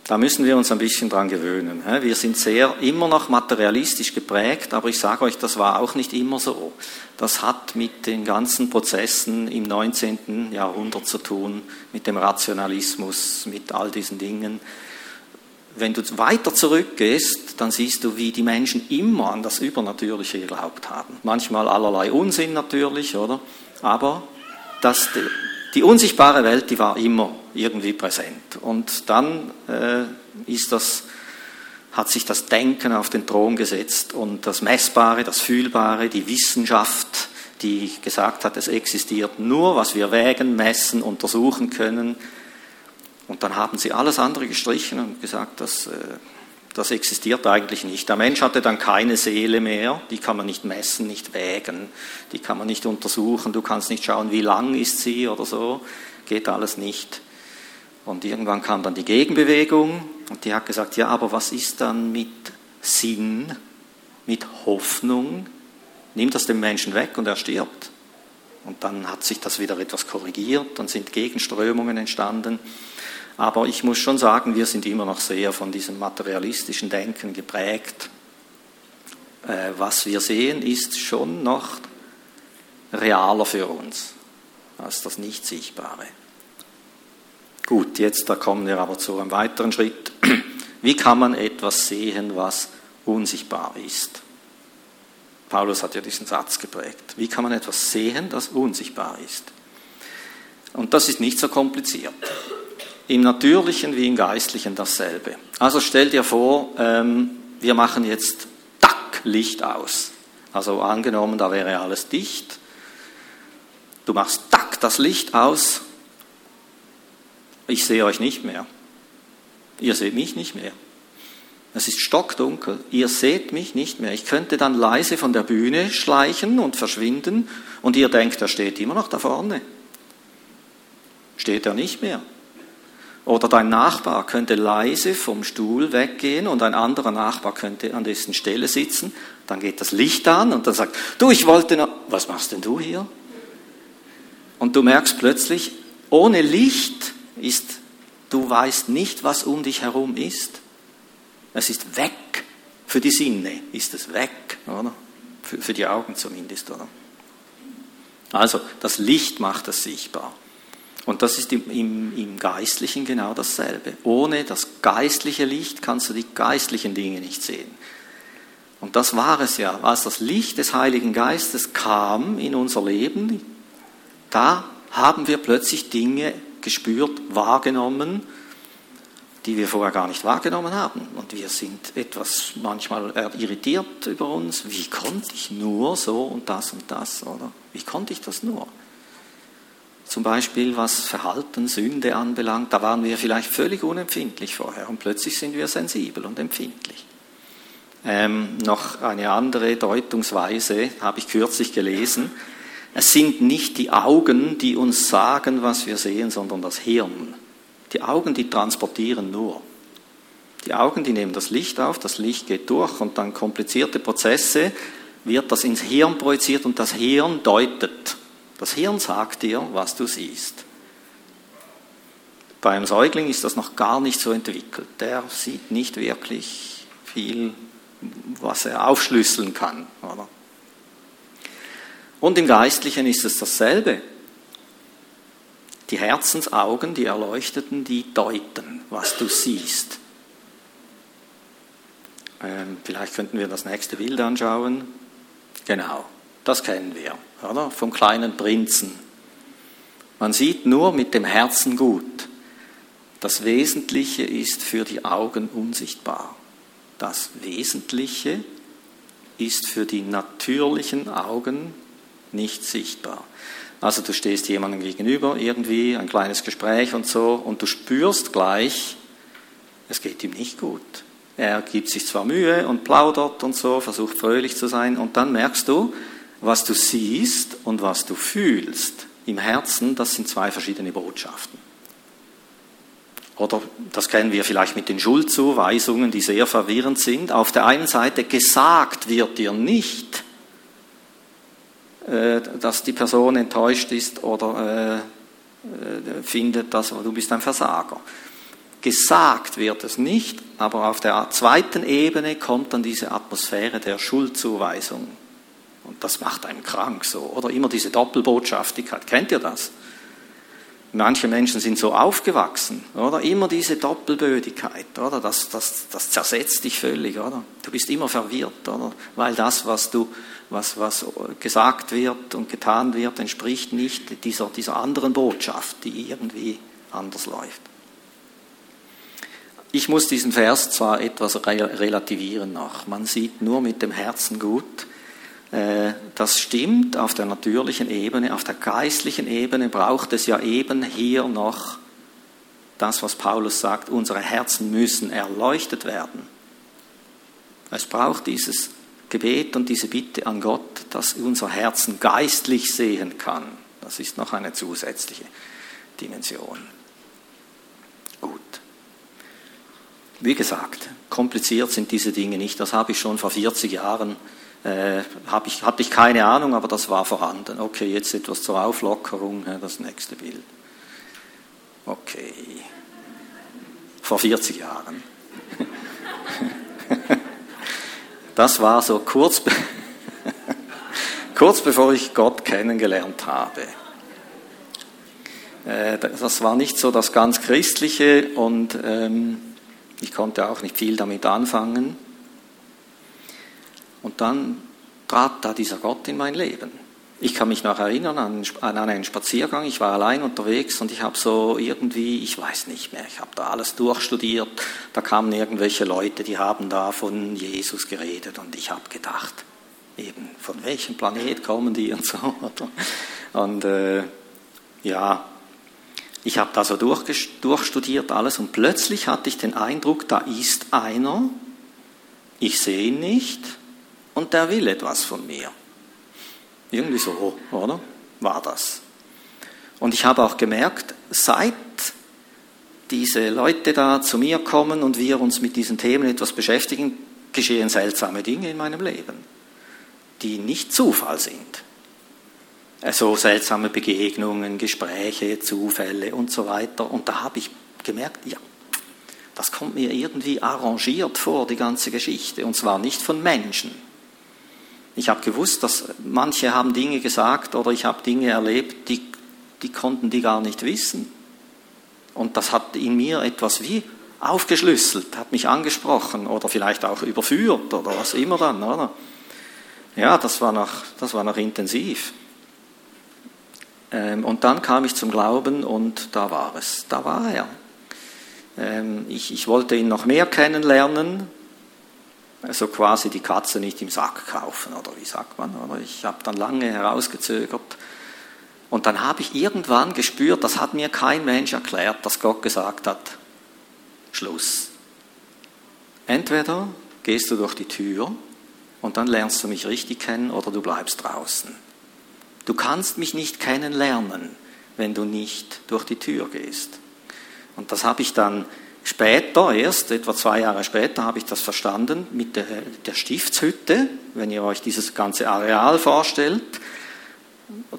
da müssen wir uns ein bisschen dran gewöhnen. Wir sind sehr immer noch materialistisch geprägt, aber ich sage euch, das war auch nicht immer so. Das hat mit den ganzen Prozessen im 19. Jahrhundert zu tun, mit dem Rationalismus, mit all diesen Dingen. Wenn du weiter zurückgehst, dann siehst du, wie die Menschen immer an das Übernatürliche geglaubt haben. Manchmal allerlei Unsinn natürlich, oder? Aber das, die unsichtbare Welt, die war immer irgendwie präsent. Und dann äh, ist das, hat sich das Denken auf den Thron gesetzt und das Messbare, das Fühlbare, die Wissenschaft, die gesagt hat, es existiert nur, was wir wägen, messen, untersuchen können. Und dann haben sie alles andere gestrichen und gesagt, dass äh, das existiert eigentlich nicht. Der Mensch hatte dann keine Seele mehr, die kann man nicht messen, nicht wägen, die kann man nicht untersuchen, du kannst nicht schauen, wie lang ist sie oder so, geht alles nicht. Und irgendwann kam dann die Gegenbewegung und die hat gesagt, ja, aber was ist dann mit Sinn, mit Hoffnung? Nimm das dem Menschen weg und er stirbt. Und dann hat sich das wieder etwas korrigiert, dann sind Gegenströmungen entstanden. Aber ich muss schon sagen, wir sind immer noch sehr von diesem materialistischen Denken geprägt. Äh, was wir sehen, ist schon noch realer für uns als das Nicht-Sichtbare. Gut, jetzt da kommen wir aber zu einem weiteren Schritt. Wie kann man etwas sehen, was unsichtbar ist? Paulus hat ja diesen Satz geprägt. Wie kann man etwas sehen, das unsichtbar ist? Und das ist nicht so kompliziert. Im Natürlichen wie im Geistlichen dasselbe. Also stell dir vor, ähm, wir machen jetzt Tack, Licht aus. Also angenommen, da wäre alles dicht. Du machst Tack, das Licht aus. Ich sehe euch nicht mehr. Ihr seht mich nicht mehr. Es ist stockdunkel. Ihr seht mich nicht mehr. Ich könnte dann leise von der Bühne schleichen und verschwinden und ihr denkt, er steht immer noch da vorne. Steht er nicht mehr. Oder dein Nachbar könnte leise vom Stuhl weggehen und ein anderer Nachbar könnte an dessen Stelle sitzen. Dann geht das Licht an und dann sagt, du, ich wollte noch, was machst denn du hier? Und du merkst plötzlich, ohne Licht ist, du weißt nicht, was um dich herum ist. Es ist weg. Für die Sinne ist es weg, oder? Für, für die Augen zumindest, oder? Also, das Licht macht es sichtbar. Und das ist im, im, im Geistlichen genau dasselbe. Ohne das geistliche Licht kannst du die geistlichen Dinge nicht sehen. Und das war es ja, als das Licht des Heiligen Geistes kam in unser Leben, da haben wir plötzlich Dinge gespürt, wahrgenommen, die wir vorher gar nicht wahrgenommen haben. Und wir sind etwas manchmal irritiert über uns. Wie konnte ich nur so und das und das, oder? Wie konnte ich das nur? Zum Beispiel was Verhalten, Sünde anbelangt, da waren wir vielleicht völlig unempfindlich vorher und plötzlich sind wir sensibel und empfindlich. Ähm, noch eine andere Deutungsweise habe ich kürzlich gelesen. Es sind nicht die Augen, die uns sagen, was wir sehen, sondern das Hirn. Die Augen, die transportieren nur. Die Augen, die nehmen das Licht auf, das Licht geht durch und dann komplizierte Prozesse wird das ins Hirn projiziert und das Hirn deutet. Das Hirn sagt dir, was du siehst. Bei einem Säugling ist das noch gar nicht so entwickelt. Der sieht nicht wirklich viel, was er aufschlüsseln kann. Oder? Und im Geistlichen ist es dasselbe. Die Herzensaugen, die Erleuchteten, die deuten, was du siehst. Ähm, vielleicht könnten wir das nächste Bild anschauen. Genau. Das kennen wir, oder? Vom kleinen Prinzen. Man sieht nur mit dem Herzen gut. Das Wesentliche ist für die Augen unsichtbar. Das Wesentliche ist für die natürlichen Augen nicht sichtbar. Also du stehst jemandem gegenüber, irgendwie ein kleines Gespräch und so, und du spürst gleich, es geht ihm nicht gut. Er gibt sich zwar Mühe und plaudert und so, versucht fröhlich zu sein, und dann merkst du, Was du siehst und was du fühlst im Herzen, das sind zwei verschiedene Botschaften. Oder das kennen wir vielleicht mit den Schuldzuweisungen, die sehr verwirrend sind. Auf der einen Seite gesagt wird dir nicht, äh, dass die Person enttäuscht ist oder äh, findet, dass du bist ein Versager. Gesagt wird es nicht, aber auf der zweiten Ebene kommt dann diese Atmosphäre der Schuldzuweisung. Und das macht einen krank so. Oder immer diese Doppelbotschaftigkeit. Kennt ihr das? Manche Menschen sind so aufgewachsen, oder? Immer diese Doppelbödigkeit, oder? Das, das, das zersetzt dich völlig, oder? Du bist immer verwirrt, oder? Weil das, was du, was, was gesagt wird und getan wird, entspricht nicht dieser, dieser anderen Botschaft, die irgendwie anders läuft. Ich muss diesen Vers zwar etwas relativieren noch. Man sieht nur mit dem Herzen gut, das stimmt auf der natürlichen Ebene, auf der geistlichen Ebene braucht es ja eben hier noch das, was Paulus sagt, unsere Herzen müssen erleuchtet werden. Es braucht dieses Gebet und diese Bitte an Gott, dass unser Herzen geistlich sehen kann. Das ist noch eine zusätzliche Dimension. Gut. Wie gesagt, kompliziert sind diese Dinge nicht. Das habe ich schon vor 40 Jahren äh, ich, hatte ich keine Ahnung, aber das war vorhanden. Okay, jetzt etwas zur Auflockerung, das nächste Bild. Okay. Vor 40 Jahren. Das war so kurz, kurz bevor ich Gott kennengelernt habe. Äh, das war nicht so das ganz Christliche und ähm, ich konnte auch nicht viel damit anfangen. Und dann trat da dieser Gott in mein Leben. Ich kann mich noch erinnern an, einen Spaziergang. Ich war allein unterwegs und ich habe so irgendwie, ich weiß nicht mehr, ich habe da alles durchstudiert. Da kamen irgendwelche Leute, die haben da von Jesus geredet und ich habe gedacht, eben von welchem Planet kommen die und so. Und äh, ja, ich habe da so durchstudiert alles und plötzlich hatte ich den Eindruck, da ist einer, ich sehe ihn nicht, und der will etwas von mir. Irgendwie so, oder? War das. Und ich habe auch gemerkt, seit diese Leute da zu mir kommen und wir uns mit diesen Themen etwas beschäftigen, geschehen seltsame Dinge in meinem Leben, die nicht Zufall sind. Also seltsame Begegnungen, Gespräche, Zufälle und so weiter. Und da habe ich gemerkt, ja, das kommt mir irgendwie arrangiert vor, die ganze Geschichte. Und zwar nicht von Menschen, ich habe gewusst, dass manche haben Dinge gesagt oder ich habe Dinge erlebt, die, die konnten die gar nicht wissen. Und das hat in mir etwas wie aufgeschlüsselt, hat mich angesprochen oder vielleicht auch überführt oder was immer dann, oder? Ja, das war noch, das war noch intensiv. Ähm, und dann kam ich zum Glauben und da war es, da war er. Ähm, ich, ich wollte ihn noch mehr kennenlernen, also quasi die Katze nicht im Sack kaufen, oder wie sagt man? Oder ich habe dann lange herausgezögert. Und dann habe ich irgendwann gespürt, das hat mir kein Mensch erklärt, dass Gott gesagt hat, Schluss. Entweder gehst du durch die Tür und dann lernst du mich richtig kennen oder du bleibst draußen. Du kannst mich nicht kennenlernen, wenn du nicht durch die Tür gehst. Und das habe ich dann Später, erst etwa zwei Jahre später, habe ich das verstanden mit der, der Stiftshütte, wenn ihr euch dieses ganze Areal vorstellt.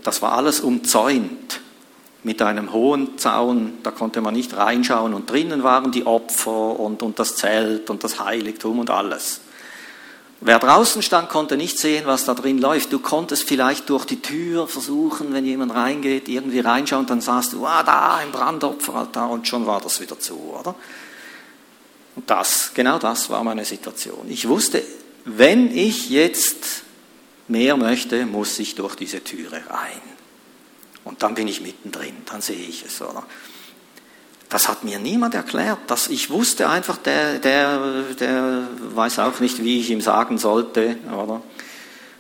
Das war alles umzäunt mit einem hohen Zaun, da konnte man nicht reinschauen und drinnen waren die Opfer und, und das Zelt und das Heiligtum und alles. Wer draußen stand, konnte nicht sehen, was da drin läuft. Du konntest vielleicht durch die Tür versuchen, wenn jemand reingeht, irgendwie reinschauen, dann sahst du, ah, da ein Brandopferaltar und schon war das wieder zu, oder? Und das, genau das war meine Situation. Ich wusste, wenn ich jetzt mehr möchte, muss ich durch diese Türe rein. Und dann bin ich mittendrin, dann sehe ich es, oder? Das hat mir niemand erklärt. Das, ich wusste einfach, der, der, der weiß auch nicht, wie ich ihm sagen sollte, oder?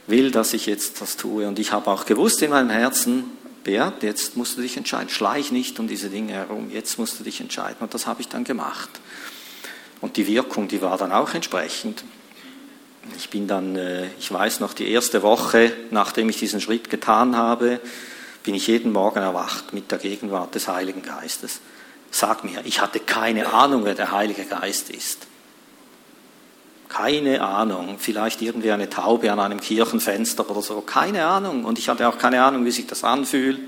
Will, dass ich jetzt das tue. Und ich habe auch gewusst in meinem Herzen, Beat, jetzt musst du dich entscheiden. Schleich nicht um diese Dinge herum. Jetzt musst du dich entscheiden. Und das habe ich dann gemacht. Und die Wirkung, die war dann auch entsprechend. Ich bin dann, äh, ich weiß noch, die erste Woche, nachdem ich diesen Schritt getan habe, bin ich jeden Morgen erwacht mit der Gegenwart des Heiligen Geistes. Sag mir, ich hatte keine Ahnung, wer der Heilige Geist ist. Keine Ahnung. Vielleicht irgendwie eine Taube an einem Kirchenfenster oder so. Keine Ahnung. Und ich hatte auch keine Ahnung, wie sich das anfühlt.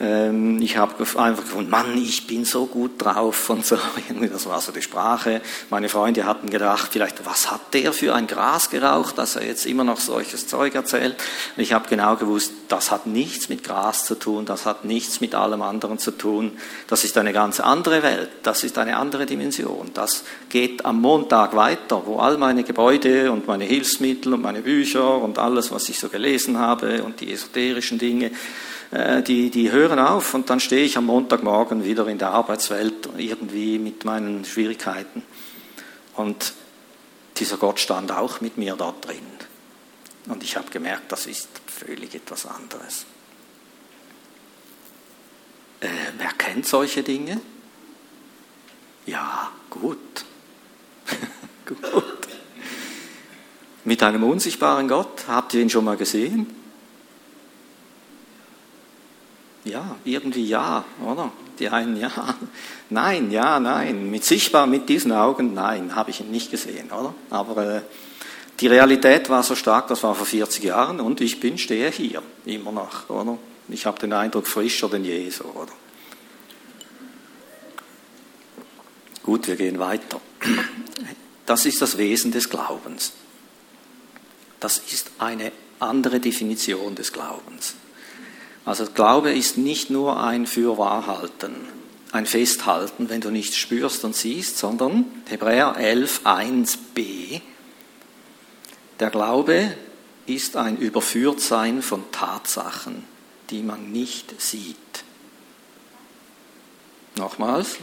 Ähm, ich habe einfach gefunden, Mann, ich bin so gut drauf und so. Das war so die Sprache. Meine Freunde hatten gedacht, vielleicht, was hat der für ein Gras geraucht, dass er jetzt immer noch solches Zeug erzählt. Und ich habe genau gewusst, das hat nichts mit Gras zu tun, das hat nichts mit allem anderen zu tun. Das ist eine ganz andere Welt, das ist eine andere Dimension. Das geht am Montag weiter, wo all meine Gebäude und meine Hilfsmittel und meine Bücher und alles, was ich so gelesen habe und die esoterischen Dinge, die, die hören auf und dann stehe ich am Montagmorgen wieder in der Arbeitswelt irgendwie mit meinen Schwierigkeiten. Und dieser Gott stand auch mit mir dort drin. Und ich habe gemerkt, das ist völlig etwas anderes. Äh, wer kennt solche Dinge? Ja, gut. gut. Mit einem unsichtbaren Gott, habt ihr ihn schon mal gesehen? Ja, irgendwie ja, oder? Die einen ja, nein, ja, nein. Mit sichtbar, mit diesen Augen, nein, habe ich ihn nicht gesehen, oder? Aber äh, die Realität war so stark, das war vor 40 Jahren und ich bin, stehe hier, immer noch, oder? Ich habe den Eindruck, frischer denn je, so, oder? Gut, wir gehen weiter. Das ist das Wesen des Glaubens. Das ist eine andere Definition des Glaubens. Also Glaube ist nicht nur ein Fürwahrhalten, ein Festhalten, wenn du nichts spürst und siehst, sondern Hebräer 11, 1b, der Glaube ist ein Überführtsein von Tatsachen, die man nicht sieht. Nochmals,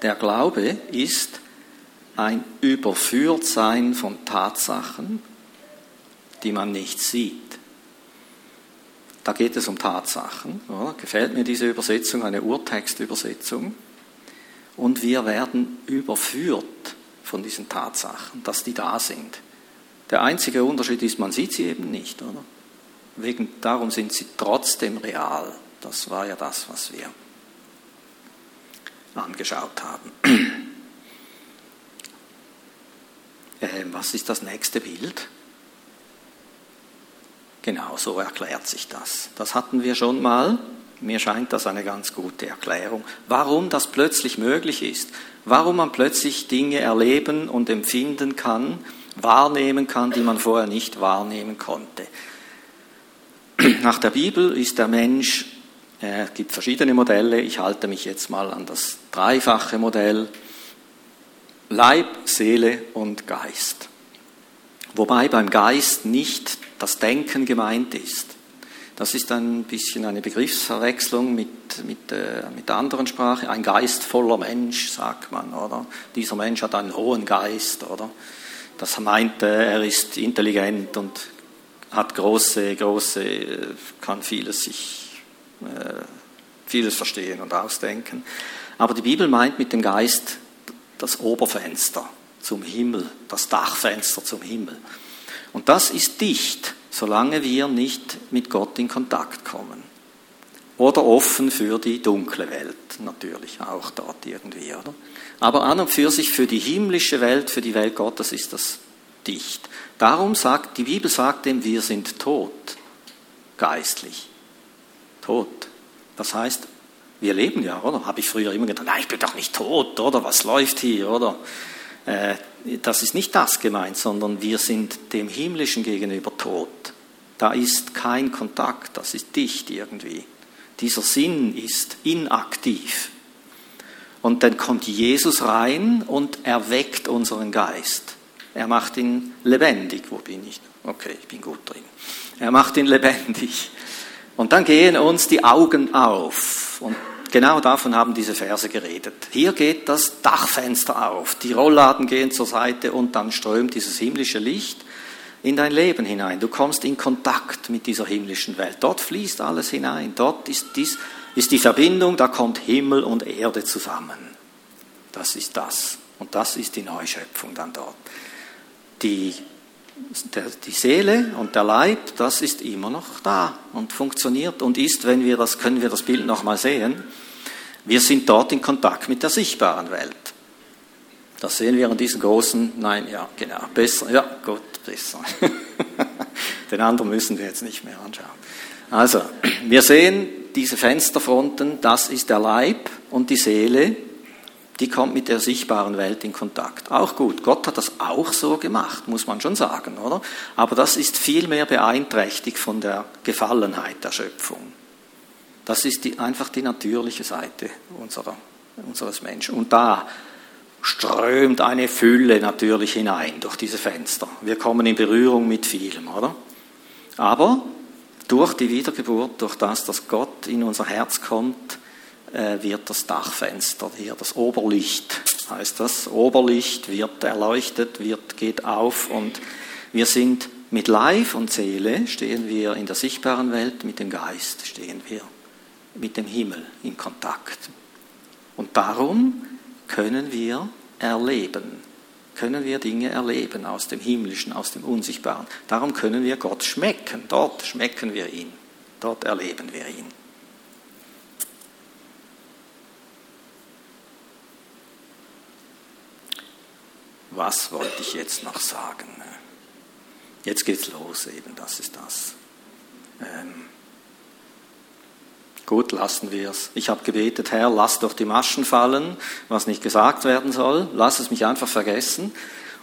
der Glaube ist ein Überführtsein von Tatsachen, die man nicht sieht. Da geht es um Tatsachen. Oder? Gefällt mir diese Übersetzung, eine Urtextübersetzung. Und wir werden überführt von diesen Tatsachen, dass die da sind. Der einzige Unterschied ist, man sieht sie eben nicht. Oder? Wegen, darum sind sie trotzdem real. Das war ja das, was wir angeschaut haben. Äh, was ist das nächste Bild? Genau, so erklärt sich das. Das hatten wir schon mal. Mir scheint das eine ganz gute Erklärung. Warum das plötzlich möglich ist, warum man plötzlich Dinge erleben und empfinden kann, wahrnehmen kann, die man vorher nicht wahrnehmen konnte. Nach der Bibel ist der Mensch, äh, es gibt verschiedene Modelle, ich halte mich jetzt mal an das dreifache Modell, Leib, Seele und Geist. Wobei beim Geist nicht das Denken gemeint ist. Das ist ein bisschen eine Begriffsverwechslung mit, mit, äh, mit der anderen Sprache. Ein geistvoller Mensch, sagt man, oder? Dieser Mensch hat einen hohen Geist, oder? Das meint, äh, er ist intelligent und hat große, große, äh, kann vieles sich, äh, vieles verstehen und ausdenken. Aber die Bibel meint mit dem Geist das Oberfenster zum Himmel, das Dachfenster zum Himmel. Und das ist dicht, solange wir nicht mit Gott in Kontakt kommen. Oder offen für die dunkle Welt, natürlich auch dort irgendwie, oder? Aber an und für sich für die himmlische Welt, für die Welt Gottes ist das dicht. Darum sagt, die Bibel sagt dem, wir sind tot, geistlich. Tot. Das heißt, wir leben ja, oder? Habe ich früher immer gedacht, nein, ich bin doch nicht tot, oder? Was läuft hier, oder? Äh, das ist nicht das gemeint, sondern wir sind dem Himmlischen gegenüber tot. Da ist kein Kontakt, das ist dicht irgendwie. Dieser Sinn ist inaktiv. Und dann kommt Jesus rein und erweckt unseren Geist. Er macht ihn lebendig. Wo bin ich? Okay, ich bin gut drin. Er macht ihn lebendig. Und dann gehen uns die Augen auf. Und Genau davon haben diese Verse geredet. Hier geht das Dachfenster auf, die Rollladen gehen zur Seite und dann strömt dieses himmlische Licht in dein Leben hinein. Du kommst in Kontakt mit dieser himmlischen Welt. Dort fließt alles hinein. Dort ist, dies, ist die Verbindung, da kommt Himmel und Erde zusammen. Das ist das. Und das ist die Neuschöpfung dann dort. Die die Seele und der Leib, das ist immer noch da und funktioniert und ist, wenn wir das, können wir das Bild nochmal sehen, wir sind dort in Kontakt mit der sichtbaren Welt. Das sehen wir an diesen großen, nein, ja, genau, besser, ja, gut, besser. Den anderen müssen wir jetzt nicht mehr anschauen. Also, wir sehen diese Fensterfronten, das ist der Leib und die Seele, die kommt mit der sichtbaren Welt in Kontakt. Auch gut. Gott hat das auch so gemacht, muss man schon sagen, oder? Aber das ist viel mehr beeinträchtigt von der Gefallenheit der Schöpfung. Das ist die, einfach die natürliche Seite unserer, unseres Menschen. Und da strömt eine Fülle natürlich hinein durch diese Fenster. Wir kommen in Berührung mit vielem, oder? Aber durch die Wiedergeburt, durch das, dass Gott in unser Herz kommt, wird das Dachfenster hier, das Oberlicht heißt das, Oberlicht wird erleuchtet, wird, geht auf und wir sind mit Leib und Seele, stehen wir in der sichtbaren Welt, mit dem Geist stehen wir mit dem Himmel in Kontakt. Und darum können wir erleben, können wir Dinge erleben aus dem Himmlischen, aus dem Unsichtbaren. Darum können wir Gott schmecken, dort schmecken wir ihn, dort erleben wir ihn. Was wollte ich jetzt noch sagen? Jetzt geht's los, eben, das ist das. Ähm, gut, lassen wir es. Ich habe gebetet, Herr, lass doch die Maschen fallen, was nicht gesagt werden soll, lass es mich einfach vergessen.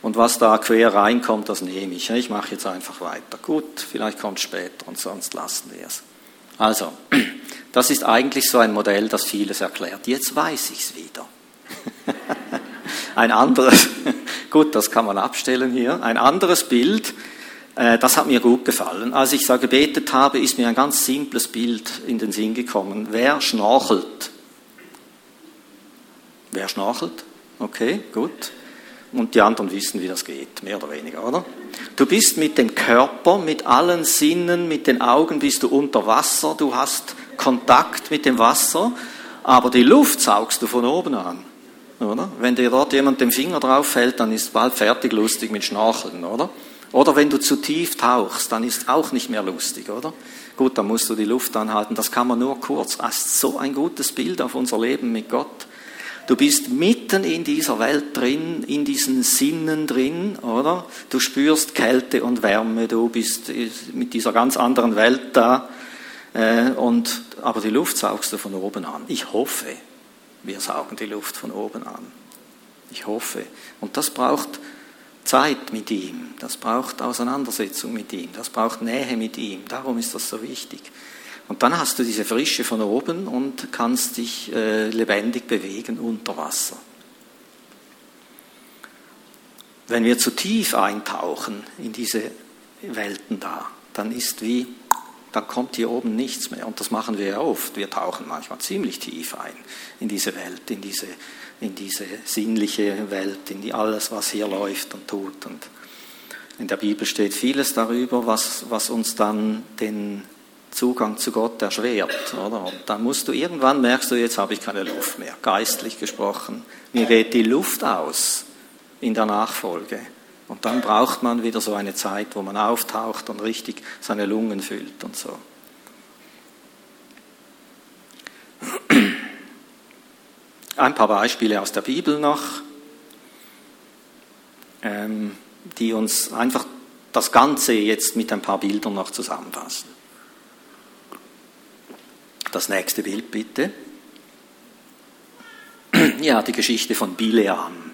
Und was da quer reinkommt, das nehme ich. Ich mache jetzt einfach weiter. Gut, vielleicht kommt es später und sonst lassen wir es. Also, das ist eigentlich so ein Modell, das vieles erklärt. Jetzt weiß ich es wieder. Ein anderes, Gut, das kann man abstellen hier. Ein anderes Bild, äh, das hat mir gut gefallen. Als ich da gebetet habe, ist mir ein ganz simples Bild in den Sinn gekommen. Wer schnorchelt? Wer schnorchelt? Okay, gut. Und die anderen wissen, wie das geht, mehr oder weniger, oder? Du bist mit dem Körper, mit allen Sinnen, mit den Augen bist du unter Wasser, du hast Kontakt mit dem Wasser, aber die Luft saugst du von oben an. Oder? Wenn dir dort jemand den Finger drauf hält, dann ist bald fertig lustig mit Schnarcheln, oder? Oder wenn du zu tief tauchst, dann ist auch nicht mehr lustig, oder? Gut, dann musst du die Luft anhalten. Das kann man nur kurz. Das ist so ein gutes Bild auf unser Leben mit Gott. Du bist mitten in dieser Welt drin, in diesen Sinnen drin, oder? Du spürst Kälte und Wärme, du bist mit dieser ganz anderen Welt da. Äh, und, aber die Luft saugst du von oben an. Ich hoffe, wir saugen die Luft von oben an. Ich hoffe. Und das braucht Zeit mit ihm, das braucht Auseinandersetzung mit ihm, das braucht Nähe mit ihm. Darum ist das so wichtig. Und dann hast du diese Frische von oben und kannst dich äh, lebendig bewegen unter Wasser. Wenn wir zu tief eintauchen in diese Welten da, dann ist wie dann kommt hier oben nichts mehr. Und das machen wir ja oft. Wir tauchen manchmal ziemlich tief ein in diese Welt, in diese, in diese sinnliche Welt, in die alles, was hier läuft und tut. Und in der Bibel steht vieles darüber, was, was uns dann den Zugang zu Gott erschwert. Oder? Und dann musst du irgendwann merkst du, jetzt habe ich keine Luft mehr, geistlich gesprochen. Mir geht die Luft aus in der Nachfolge. Und dann braucht man wieder so eine Zeit, wo man auftaucht und richtig seine Lungen füllt und so. Ein paar Beispiele aus der Bibel noch, ähm, die uns einfach das Ganze jetzt mit ein paar Bildern noch zusammenfassen. Das nächste Bild bitte. Ja, die Geschichte von Bileam.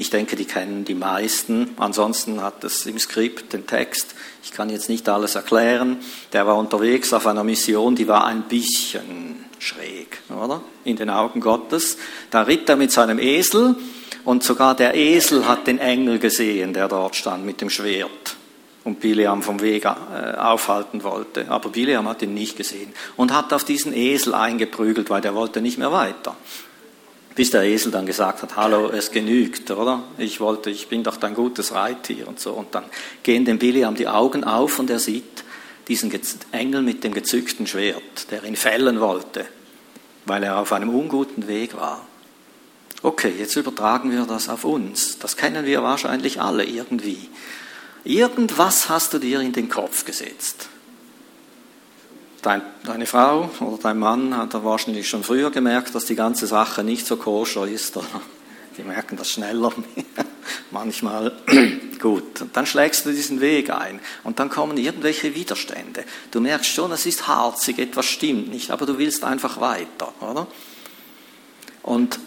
Ich denke, die kennen die meisten. Ansonsten hat es im Skript den Text. Ich kann jetzt nicht alles erklären. Der war unterwegs auf einer Mission, die war ein bisschen schräg, oder? In den Augen Gottes. Da ritt er mit seinem Esel und sogar der Esel hat den Engel gesehen, der dort stand mit dem Schwert und Bileam vom Weg äh, aufhalten wollte. Aber Bileam hat ihn nicht gesehen und hat auf diesen Esel eingeprügelt, weil der wollte nicht mehr weiter bis der Esel dann gesagt hat, hallo, es genügt, oder? Ich wollte, ich bin doch dein gutes Reittier und so. Und dann gehen dem Biliam die Augen auf und er sieht diesen Engel mit dem gezückten Schwert, der ihn fällen wollte, weil er auf einem unguten Weg war. Okay, jetzt übertragen wir das auf uns. Das kennen wir wahrscheinlich alle irgendwie. Irgendwas hast du dir in den Kopf gesetzt. Dein, deine Frau oder dein Mann hat wahrscheinlich schon früher gemerkt, dass die ganze Sache nicht so koscher ist. Oder? Die merken das schneller manchmal. Gut, und dann schlägst du diesen Weg ein und dann kommen irgendwelche Widerstände. Du merkst schon, es ist harzig, etwas stimmt nicht, aber du willst einfach weiter, oder? Und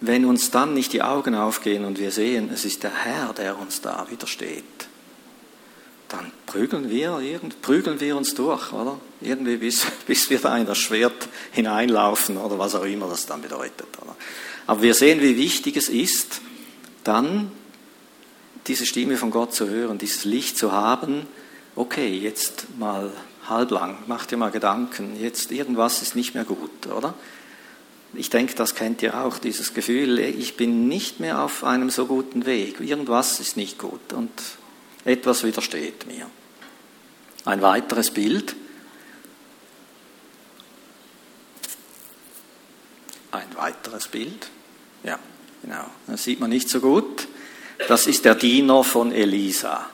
wenn uns dann nicht die Augen aufgehen und wir sehen, es ist der Herr, der uns da widersteht, dann prügeln wir, prügeln wir uns durch, oder? Irgendwie bis, bis wir da in das Schwert hineinlaufen oder was auch immer das dann bedeutet. Oder? Aber wir sehen, wie wichtig es ist, dann diese Stimme von Gott zu hören, dieses Licht zu haben. Okay, jetzt mal halblang, mach dir mal Gedanken, jetzt irgendwas ist nicht mehr gut, oder? Ich denke, das kennt ihr auch, dieses Gefühl, ich bin nicht mehr auf einem so guten Weg, irgendwas ist nicht gut und etwas widersteht mir. Ein weiteres Bild. Ein weiteres Bild. Ja, genau. Das sieht man nicht so gut. Das ist der Diener von Elisa.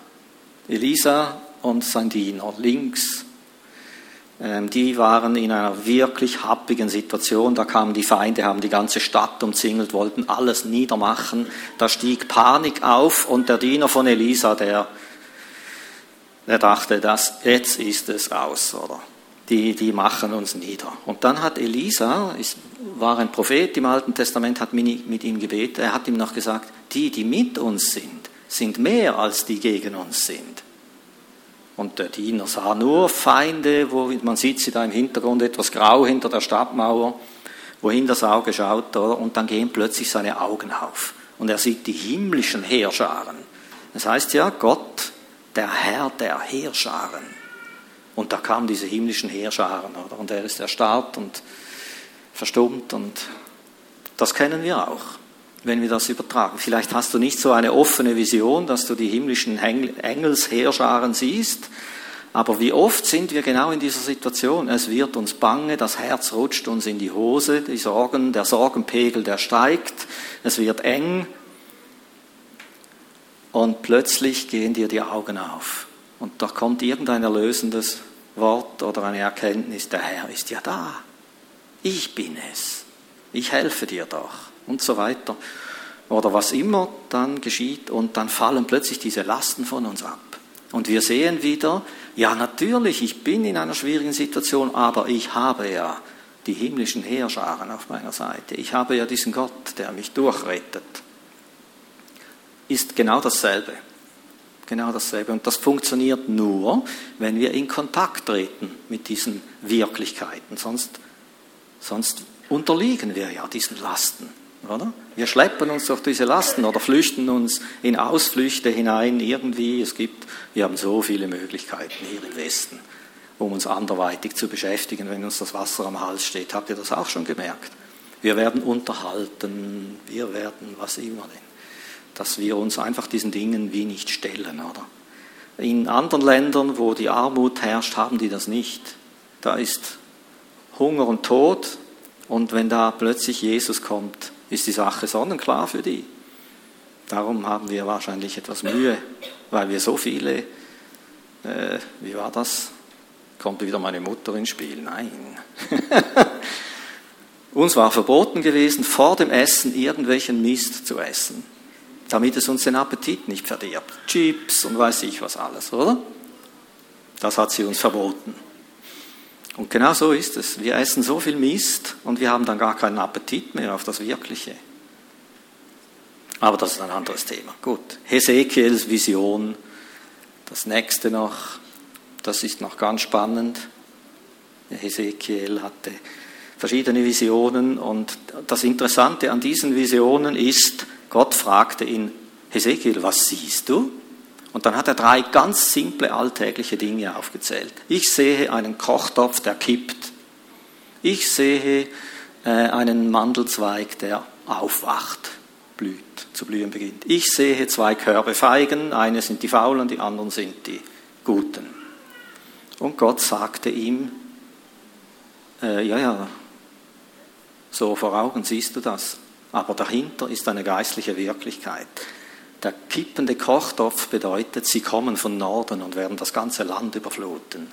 Elisa und sein Diener links. Ähm, die waren in einer wirklich happigen Situation. Da kamen die Feinde, haben die ganze Stadt umzingelt, wollten alles niedermachen. Da stieg Panik auf und der Diener von Elisa, der, der dachte, dass jetzt ist es aus, oder? Die, die machen uns nieder. Und dann hat Elisa, ist, war ein Prophet im Alten Testament, hat mit ihm gebetet. Er hat ihm noch gesagt, die, die mit uns sind, sind mehr als die gegen uns sind. Und der Diener sah nur Feinde, wo man sieht sie da im Hintergrund etwas grau hinter der Stadtmauer, wohin das Auge schaut, und dann gehen plötzlich seine Augen auf. Und er sieht die himmlischen Heerscharen. Das heißt ja, Gott, der Herr der Heerscharen. Und da kamen diese himmlischen Heerscharen, oder? Und er ist erstarrt und verstummt und das kennen wir auch wenn wir das übertragen. Vielleicht hast du nicht so eine offene Vision, dass du die himmlischen Engelsheerscharen siehst, aber wie oft sind wir genau in dieser Situation? Es wird uns bange, das Herz rutscht uns in die Hose, die Sorgen, der Sorgenpegel, der steigt, es wird eng und plötzlich gehen dir die Augen auf und da kommt irgendein erlösendes Wort oder eine Erkenntnis, der Herr ist ja da. Ich bin es. Ich helfe dir doch und so weiter. Oder was immer dann geschieht und dann fallen plötzlich diese Lasten von uns ab. Und wir sehen wieder, ja natürlich, ich bin in einer schwierigen Situation, aber ich habe ja die himmlischen Heerscharen auf meiner Seite. Ich habe ja diesen Gott, der mich durchrettet. Ist genau dasselbe. Genau dasselbe. Und das funktioniert nur, wenn wir in Kontakt treten mit diesen Wirklichkeiten. Sonst, sonst unterliegen wir ja diesen Lasten. Oder? Wir schleppen uns durch diese Lasten oder flüchten uns in Ausflüchte hinein irgendwie. Es gibt, wir haben so viele Möglichkeiten hier im Westen, um uns anderweitig zu beschäftigen, wenn uns das Wasser am Hals steht. Habt ihr das auch schon gemerkt? Wir werden unterhalten, wir werden was immer denn. Dass wir uns einfach diesen Dingen wie nicht stellen, oder? In anderen Ländern, wo die Armut herrscht, haben die das nicht. Da ist Hunger und Tod. Und wenn da plötzlich Jesus kommt, ist die Sache sonnenklar für die. Darum haben wir wahrscheinlich etwas Mühe, weil wir so viele, äh, wie war das? Kommt wieder meine Mutter ins Spiel? Nein. uns war verboten gewesen, vor dem Essen irgendwelchen Mist zu essen, damit es uns den Appetit nicht verdirbt. Chips und weiß ich was alles, oder? Das hat sie uns verboten. Und genau so ist es. Wir essen so viel Mist und wir haben dann gar keinen Appetit mehr auf das Wirkliche. Aber das ist ein anderes Thema. Gut. Hesekiels Vision. Das nächste noch. Das ist noch ganz spannend. Hesekiel hatte verschiedene Visionen und das Interessante an diesen Visionen ist, Gott fragte ihn, Hesekiel, was siehst du? Und dann hat er drei ganz simple alltägliche Dinge aufgezählt. Ich sehe einen Kochtopf, der kippt. Ich sehe äh, einen Mandelzweig, der aufwacht, blüht, zu blühen beginnt. Ich sehe zwei Körbe Feigen, eine sind die Faulen, die anderen sind die Guten. Und Gott sagte ihm, äh, ja, ja, so vor Augen siehst du das, aber dahinter ist eine geistliche Wirklichkeit. Der kippende Kochtopf bedeutet, sie kommen von Norden und werden das ganze Land überfluten.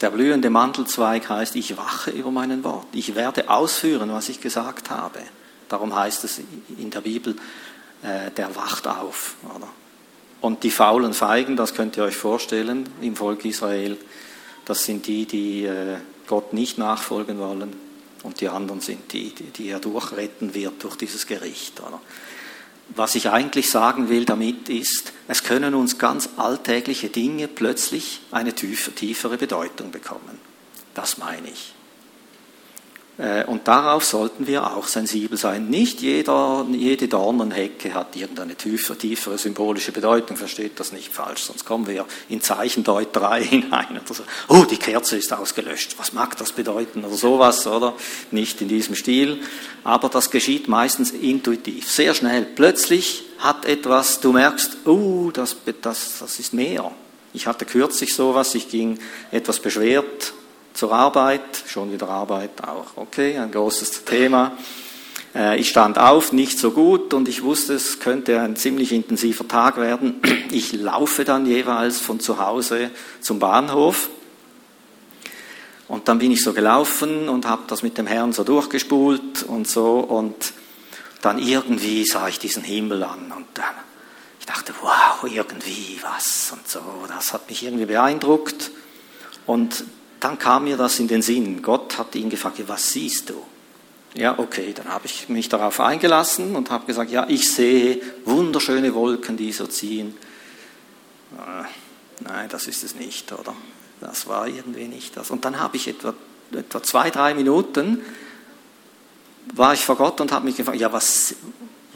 Der blühende Mandelzweig heißt, ich wache über meinen Wort. Ich werde ausführen, was ich gesagt habe. Darum heißt es in der Bibel, äh, der wacht auf. Oder? Und die faulen Feigen, das könnt ihr euch vorstellen im Volk Israel, das sind die, die äh, Gott nicht nachfolgen wollen. Und die anderen sind die, die er durchretten wird durch dieses Gericht. Oder? Was ich eigentlich sagen will damit ist, es können uns ganz alltägliche Dinge plötzlich eine tiefere Bedeutung bekommen. Das meine ich. Äh, und darauf sollten wir auch sensibel sein. Nicht jeder, jede Dornenhecke hat irgendeine tiefere, tiefere symbolische Bedeutung, versteht das nicht falsch, sonst kommen wir in Zeichendeuterei hinein. Oder so. Oh, die Kerze ist ausgelöscht, was mag das bedeuten oder sowas, oder? Nicht in diesem Stil, aber das geschieht meistens intuitiv, sehr schnell. Plötzlich hat etwas, du merkst, oh, das, das, das ist mehr. Ich hatte kürzlich sowas, ich ging etwas beschwert zur Arbeit, schon wieder Arbeit auch, okay, ein großes Thema. Äh, ich stand auf, nicht so gut und ich wusste, es könnte ein ziemlich intensiver Tag werden. Ich laufe dann jeweils von zu Hause zum Bahnhof und dann bin ich so gelaufen und habe das mit dem Herrn so durchgespult und so und dann irgendwie sah ich diesen Himmel an und dann ich dachte, wow, irgendwie was und so. Das hat mich irgendwie beeindruckt und dann kam mir das in den Sinn. Gott hat ihn gefragt, was siehst du? Ja, okay, dann habe ich mich darauf eingelassen und habe gesagt, ja, ich sehe wunderschöne Wolken, die so ziehen. Äh, nein, das ist es nicht, oder? Das war irgendwie nicht das. Und dann habe ich etwa, etwa zwei, drei Minuten, war ich vor Gott und habe mich gefragt, ja, was,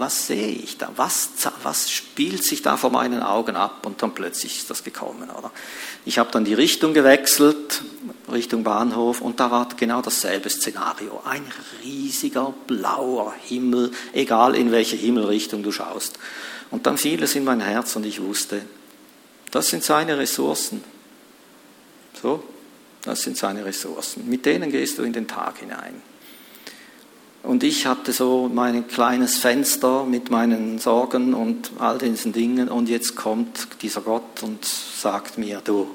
was sehe ich da? Was, was spielt sich da vor meinen Augen ab? Und dann plötzlich ist das gekommen. Oder? Ich habe dann die Richtung gewechselt, Richtung Bahnhof, und da war genau dasselbe Szenario. Ein riesiger blauer Himmel, egal in welche Himmelrichtung du schaust. Und dann fiel es in mein Herz und ich wusste, das sind seine Ressourcen. So, das sind seine Ressourcen. Mit denen gehst du in den Tag hinein. Und ich hatte so mein kleines Fenster mit meinen Sorgen und all diesen Dingen. Und jetzt kommt dieser Gott und sagt mir, du,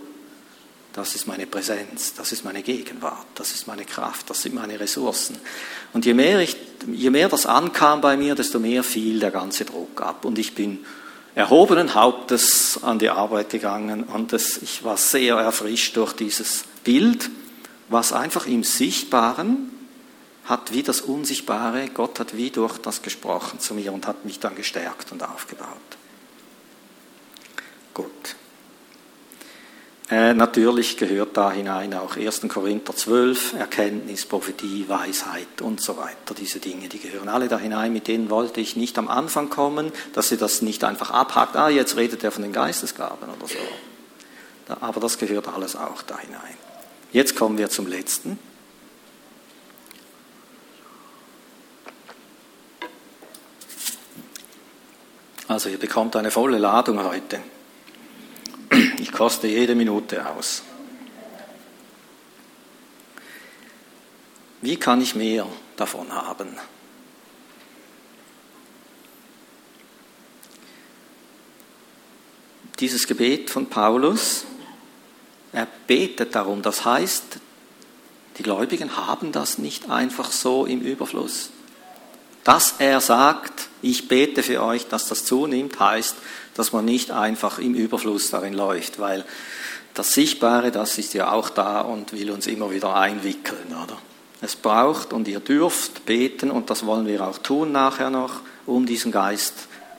das ist meine Präsenz, das ist meine Gegenwart, das ist meine Kraft, das sind meine Ressourcen. Und je mehr, ich, je mehr das ankam bei mir, desto mehr fiel der ganze Druck ab. Und ich bin erhobenen Hauptes an die Arbeit gegangen und das, ich war sehr erfrischt durch dieses Bild, was einfach im Sichtbaren hat wie das Unsichtbare, Gott hat wie durch das gesprochen zu mir und hat mich dann gestärkt und aufgebaut. Gut. Äh, natürlich gehört da hinein auch 1. Korinther 12, Erkenntnis, Prophetie, Weisheit und so weiter. Diese Dinge, die gehören alle da hinein. Mit denen wollte ich nicht am Anfang kommen, dass sie das nicht einfach abhakt. Ah, jetzt redet er von den Geistesgaben oder so. Aber das gehört alles auch da hinein. Jetzt kommen wir zum letzten. Also ihr bekommt eine volle Ladung heute. Ich koste jede Minute aus. Wie kann ich mehr davon haben? Dieses Gebet von Paulus, er betet darum, das heißt, die Gläubigen haben das nicht einfach so im Überfluss. Dass er sagt, ich bete für euch, dass das zunimmt, heißt, dass man nicht einfach im Überfluss darin läuft, weil das Sichtbare, das ist ja auch da und will uns immer wieder einwickeln, oder? Es braucht und ihr dürft beten und das wollen wir auch tun nachher noch, um diesen Geist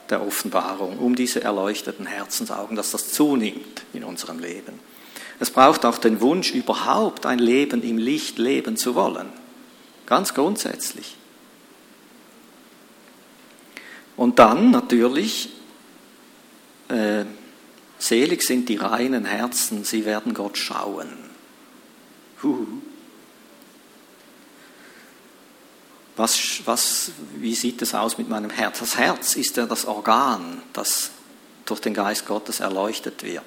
der Offenbarung, um diese erleuchteten Herzensaugen, dass das zunimmt in unserem Leben. Es braucht auch den Wunsch, überhaupt ein Leben im Licht leben zu wollen. Ganz grundsätzlich. Und dann natürlich, äh, selig sind die reinen Herzen, sie werden Gott schauen. Huhu. Was, was, wie sieht es aus mit meinem Herz? Das Herz ist ja das Organ, das durch den Geist Gottes erleuchtet wird.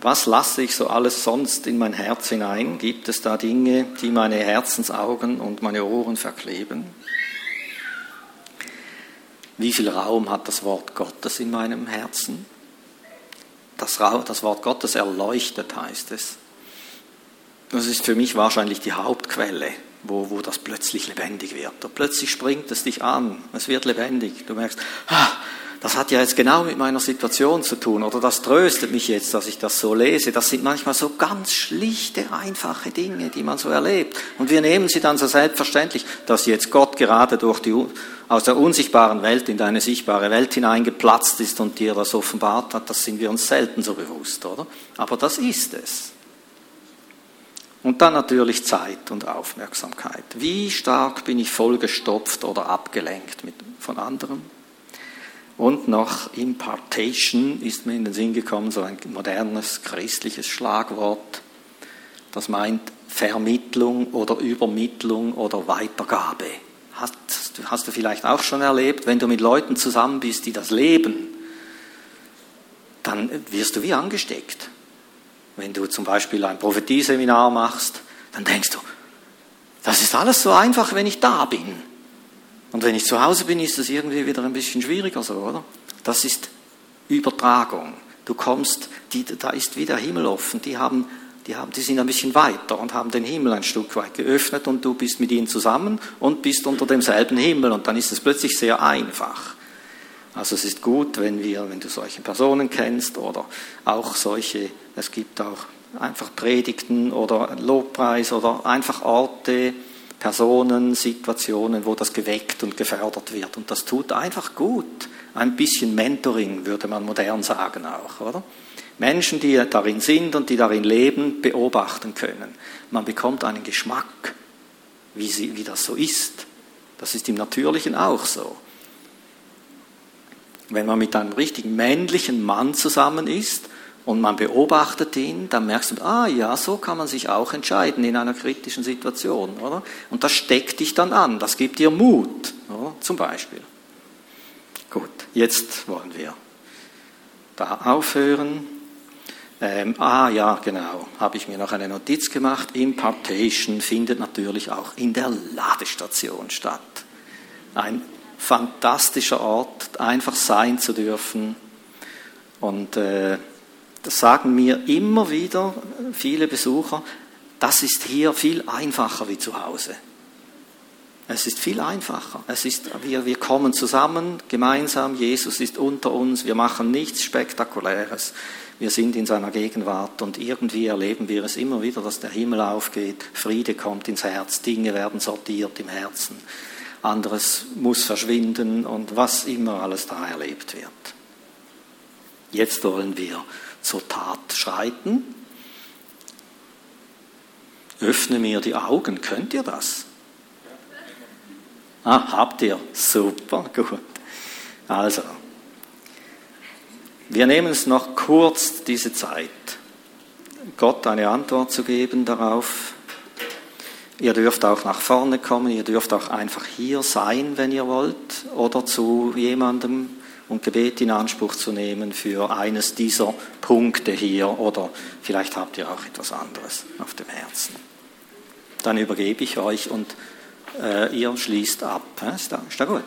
Was lasse ich so alles sonst in mein Herz hinein? Gibt es da Dinge, die meine Herzensaugen und meine Ohren verkleben? Wie viel Raum hat das Wort Gottes in meinem Herzen? Das, das Wort Gottes erleuchtet, heißt es. Das ist für mich wahrscheinlich die Hauptquelle, wo, wo das plötzlich lebendig wird. Und plötzlich springt es dich an, es wird lebendig. Du merkst, ah, das hat ja jetzt genau mit meiner Situation zu tun oder das tröstet mich jetzt, dass ich das so lese. Das sind manchmal so ganz schlichte, einfache Dinge, die man so erlebt. Und wir nehmen sie dann so selbstverständlich, dass jetzt Gott gerade durch die, aus der unsichtbaren Welt in deine sichtbare Welt hineingeplatzt ist und dir das offenbart hat. Das sind wir uns selten so bewusst, oder? Aber das ist es. Und dann natürlich Zeit und Aufmerksamkeit. Wie stark bin ich vollgestopft oder abgelenkt mit, von anderen? Und noch Impartation ist mir in den Sinn gekommen, so ein modernes christliches Schlagwort. Das meint Vermittlung oder Übermittlung oder Weitergabe. Hast, hast du vielleicht auch schon erlebt, wenn du mit Leuten zusammen bist, die das leben, dann wirst du wie angesteckt. Wenn du zum Beispiel ein Prophetieseminar machst, dann denkst du, das ist alles so einfach, wenn ich da bin. Und wenn ich zu Hause bin, ist das irgendwie wieder ein bisschen schwieriger so, oder? Das ist Übertragung. Du kommst, die, da ist wieder Himmel offen. Die haben, die haben, die sind ein bisschen weiter und haben den Himmel ein Stück weit geöffnet und du bist mit ihnen zusammen und bist unter demselben Himmel und dann ist es plötzlich sehr einfach. Also es ist gut, wenn wir, wenn du solche Personen kennst oder auch solche, es gibt auch einfach Predigten oder Lobpreis oder einfach Orte, Personen, Situationen, wo das geweckt und gefördert wird. Und das tut einfach gut. Ein bisschen Mentoring, würde man modern sagen auch, oder? Menschen, die darin sind und die darin leben, beobachten können. Man bekommt einen Geschmack, wie, sie, wie das so ist. Das ist im Natürlichen auch so. Wenn man mit einem richtigen männlichen Mann zusammen ist, und man beobachtet ihn, dann merkst du, ah ja, so kann man sich auch entscheiden in einer kritischen Situation, oder? Und das steckt dich dann an, das gibt dir Mut, oder? zum Beispiel. Gut, jetzt wollen wir da aufhören. Ähm, ah ja, genau, habe ich mir noch eine Notiz gemacht. Impartation findet natürlich auch in der Ladestation statt. Ein fantastischer Ort, einfach sein zu dürfen und äh, das sagen mir immer wieder viele Besucher, das ist hier viel einfacher wie zu Hause. Es ist viel einfacher. Es ist, wir, wir kommen zusammen, gemeinsam, Jesus ist unter uns, wir machen nichts Spektakuläres. Wir sind in seiner Gegenwart und irgendwie erleben wir es immer wieder, dass der Himmel aufgeht, Friede kommt ins Herz, Dinge werden sortiert im Herzen, anderes muss verschwinden und was immer alles da erlebt wird. Jetzt wollen wir zur Tat schreiten. Öffne mir die Augen, könnt ihr das? Ah, habt ihr? Super, gut. Also, wir nehmen es noch kurz diese Zeit, Gott eine Antwort zu geben darauf. Ihr dürft auch nach vorne kommen, ihr dürft auch einfach hier sein, wenn ihr wollt, oder zu jemandem, und Gebet in Anspruch zu nehmen für eines dieser Punkte hier oder vielleicht habt ihr auch etwas anderes auf dem Herzen. Dann übergebe ich euch und äh, ihr schließt ab. Ist da, ist da gut?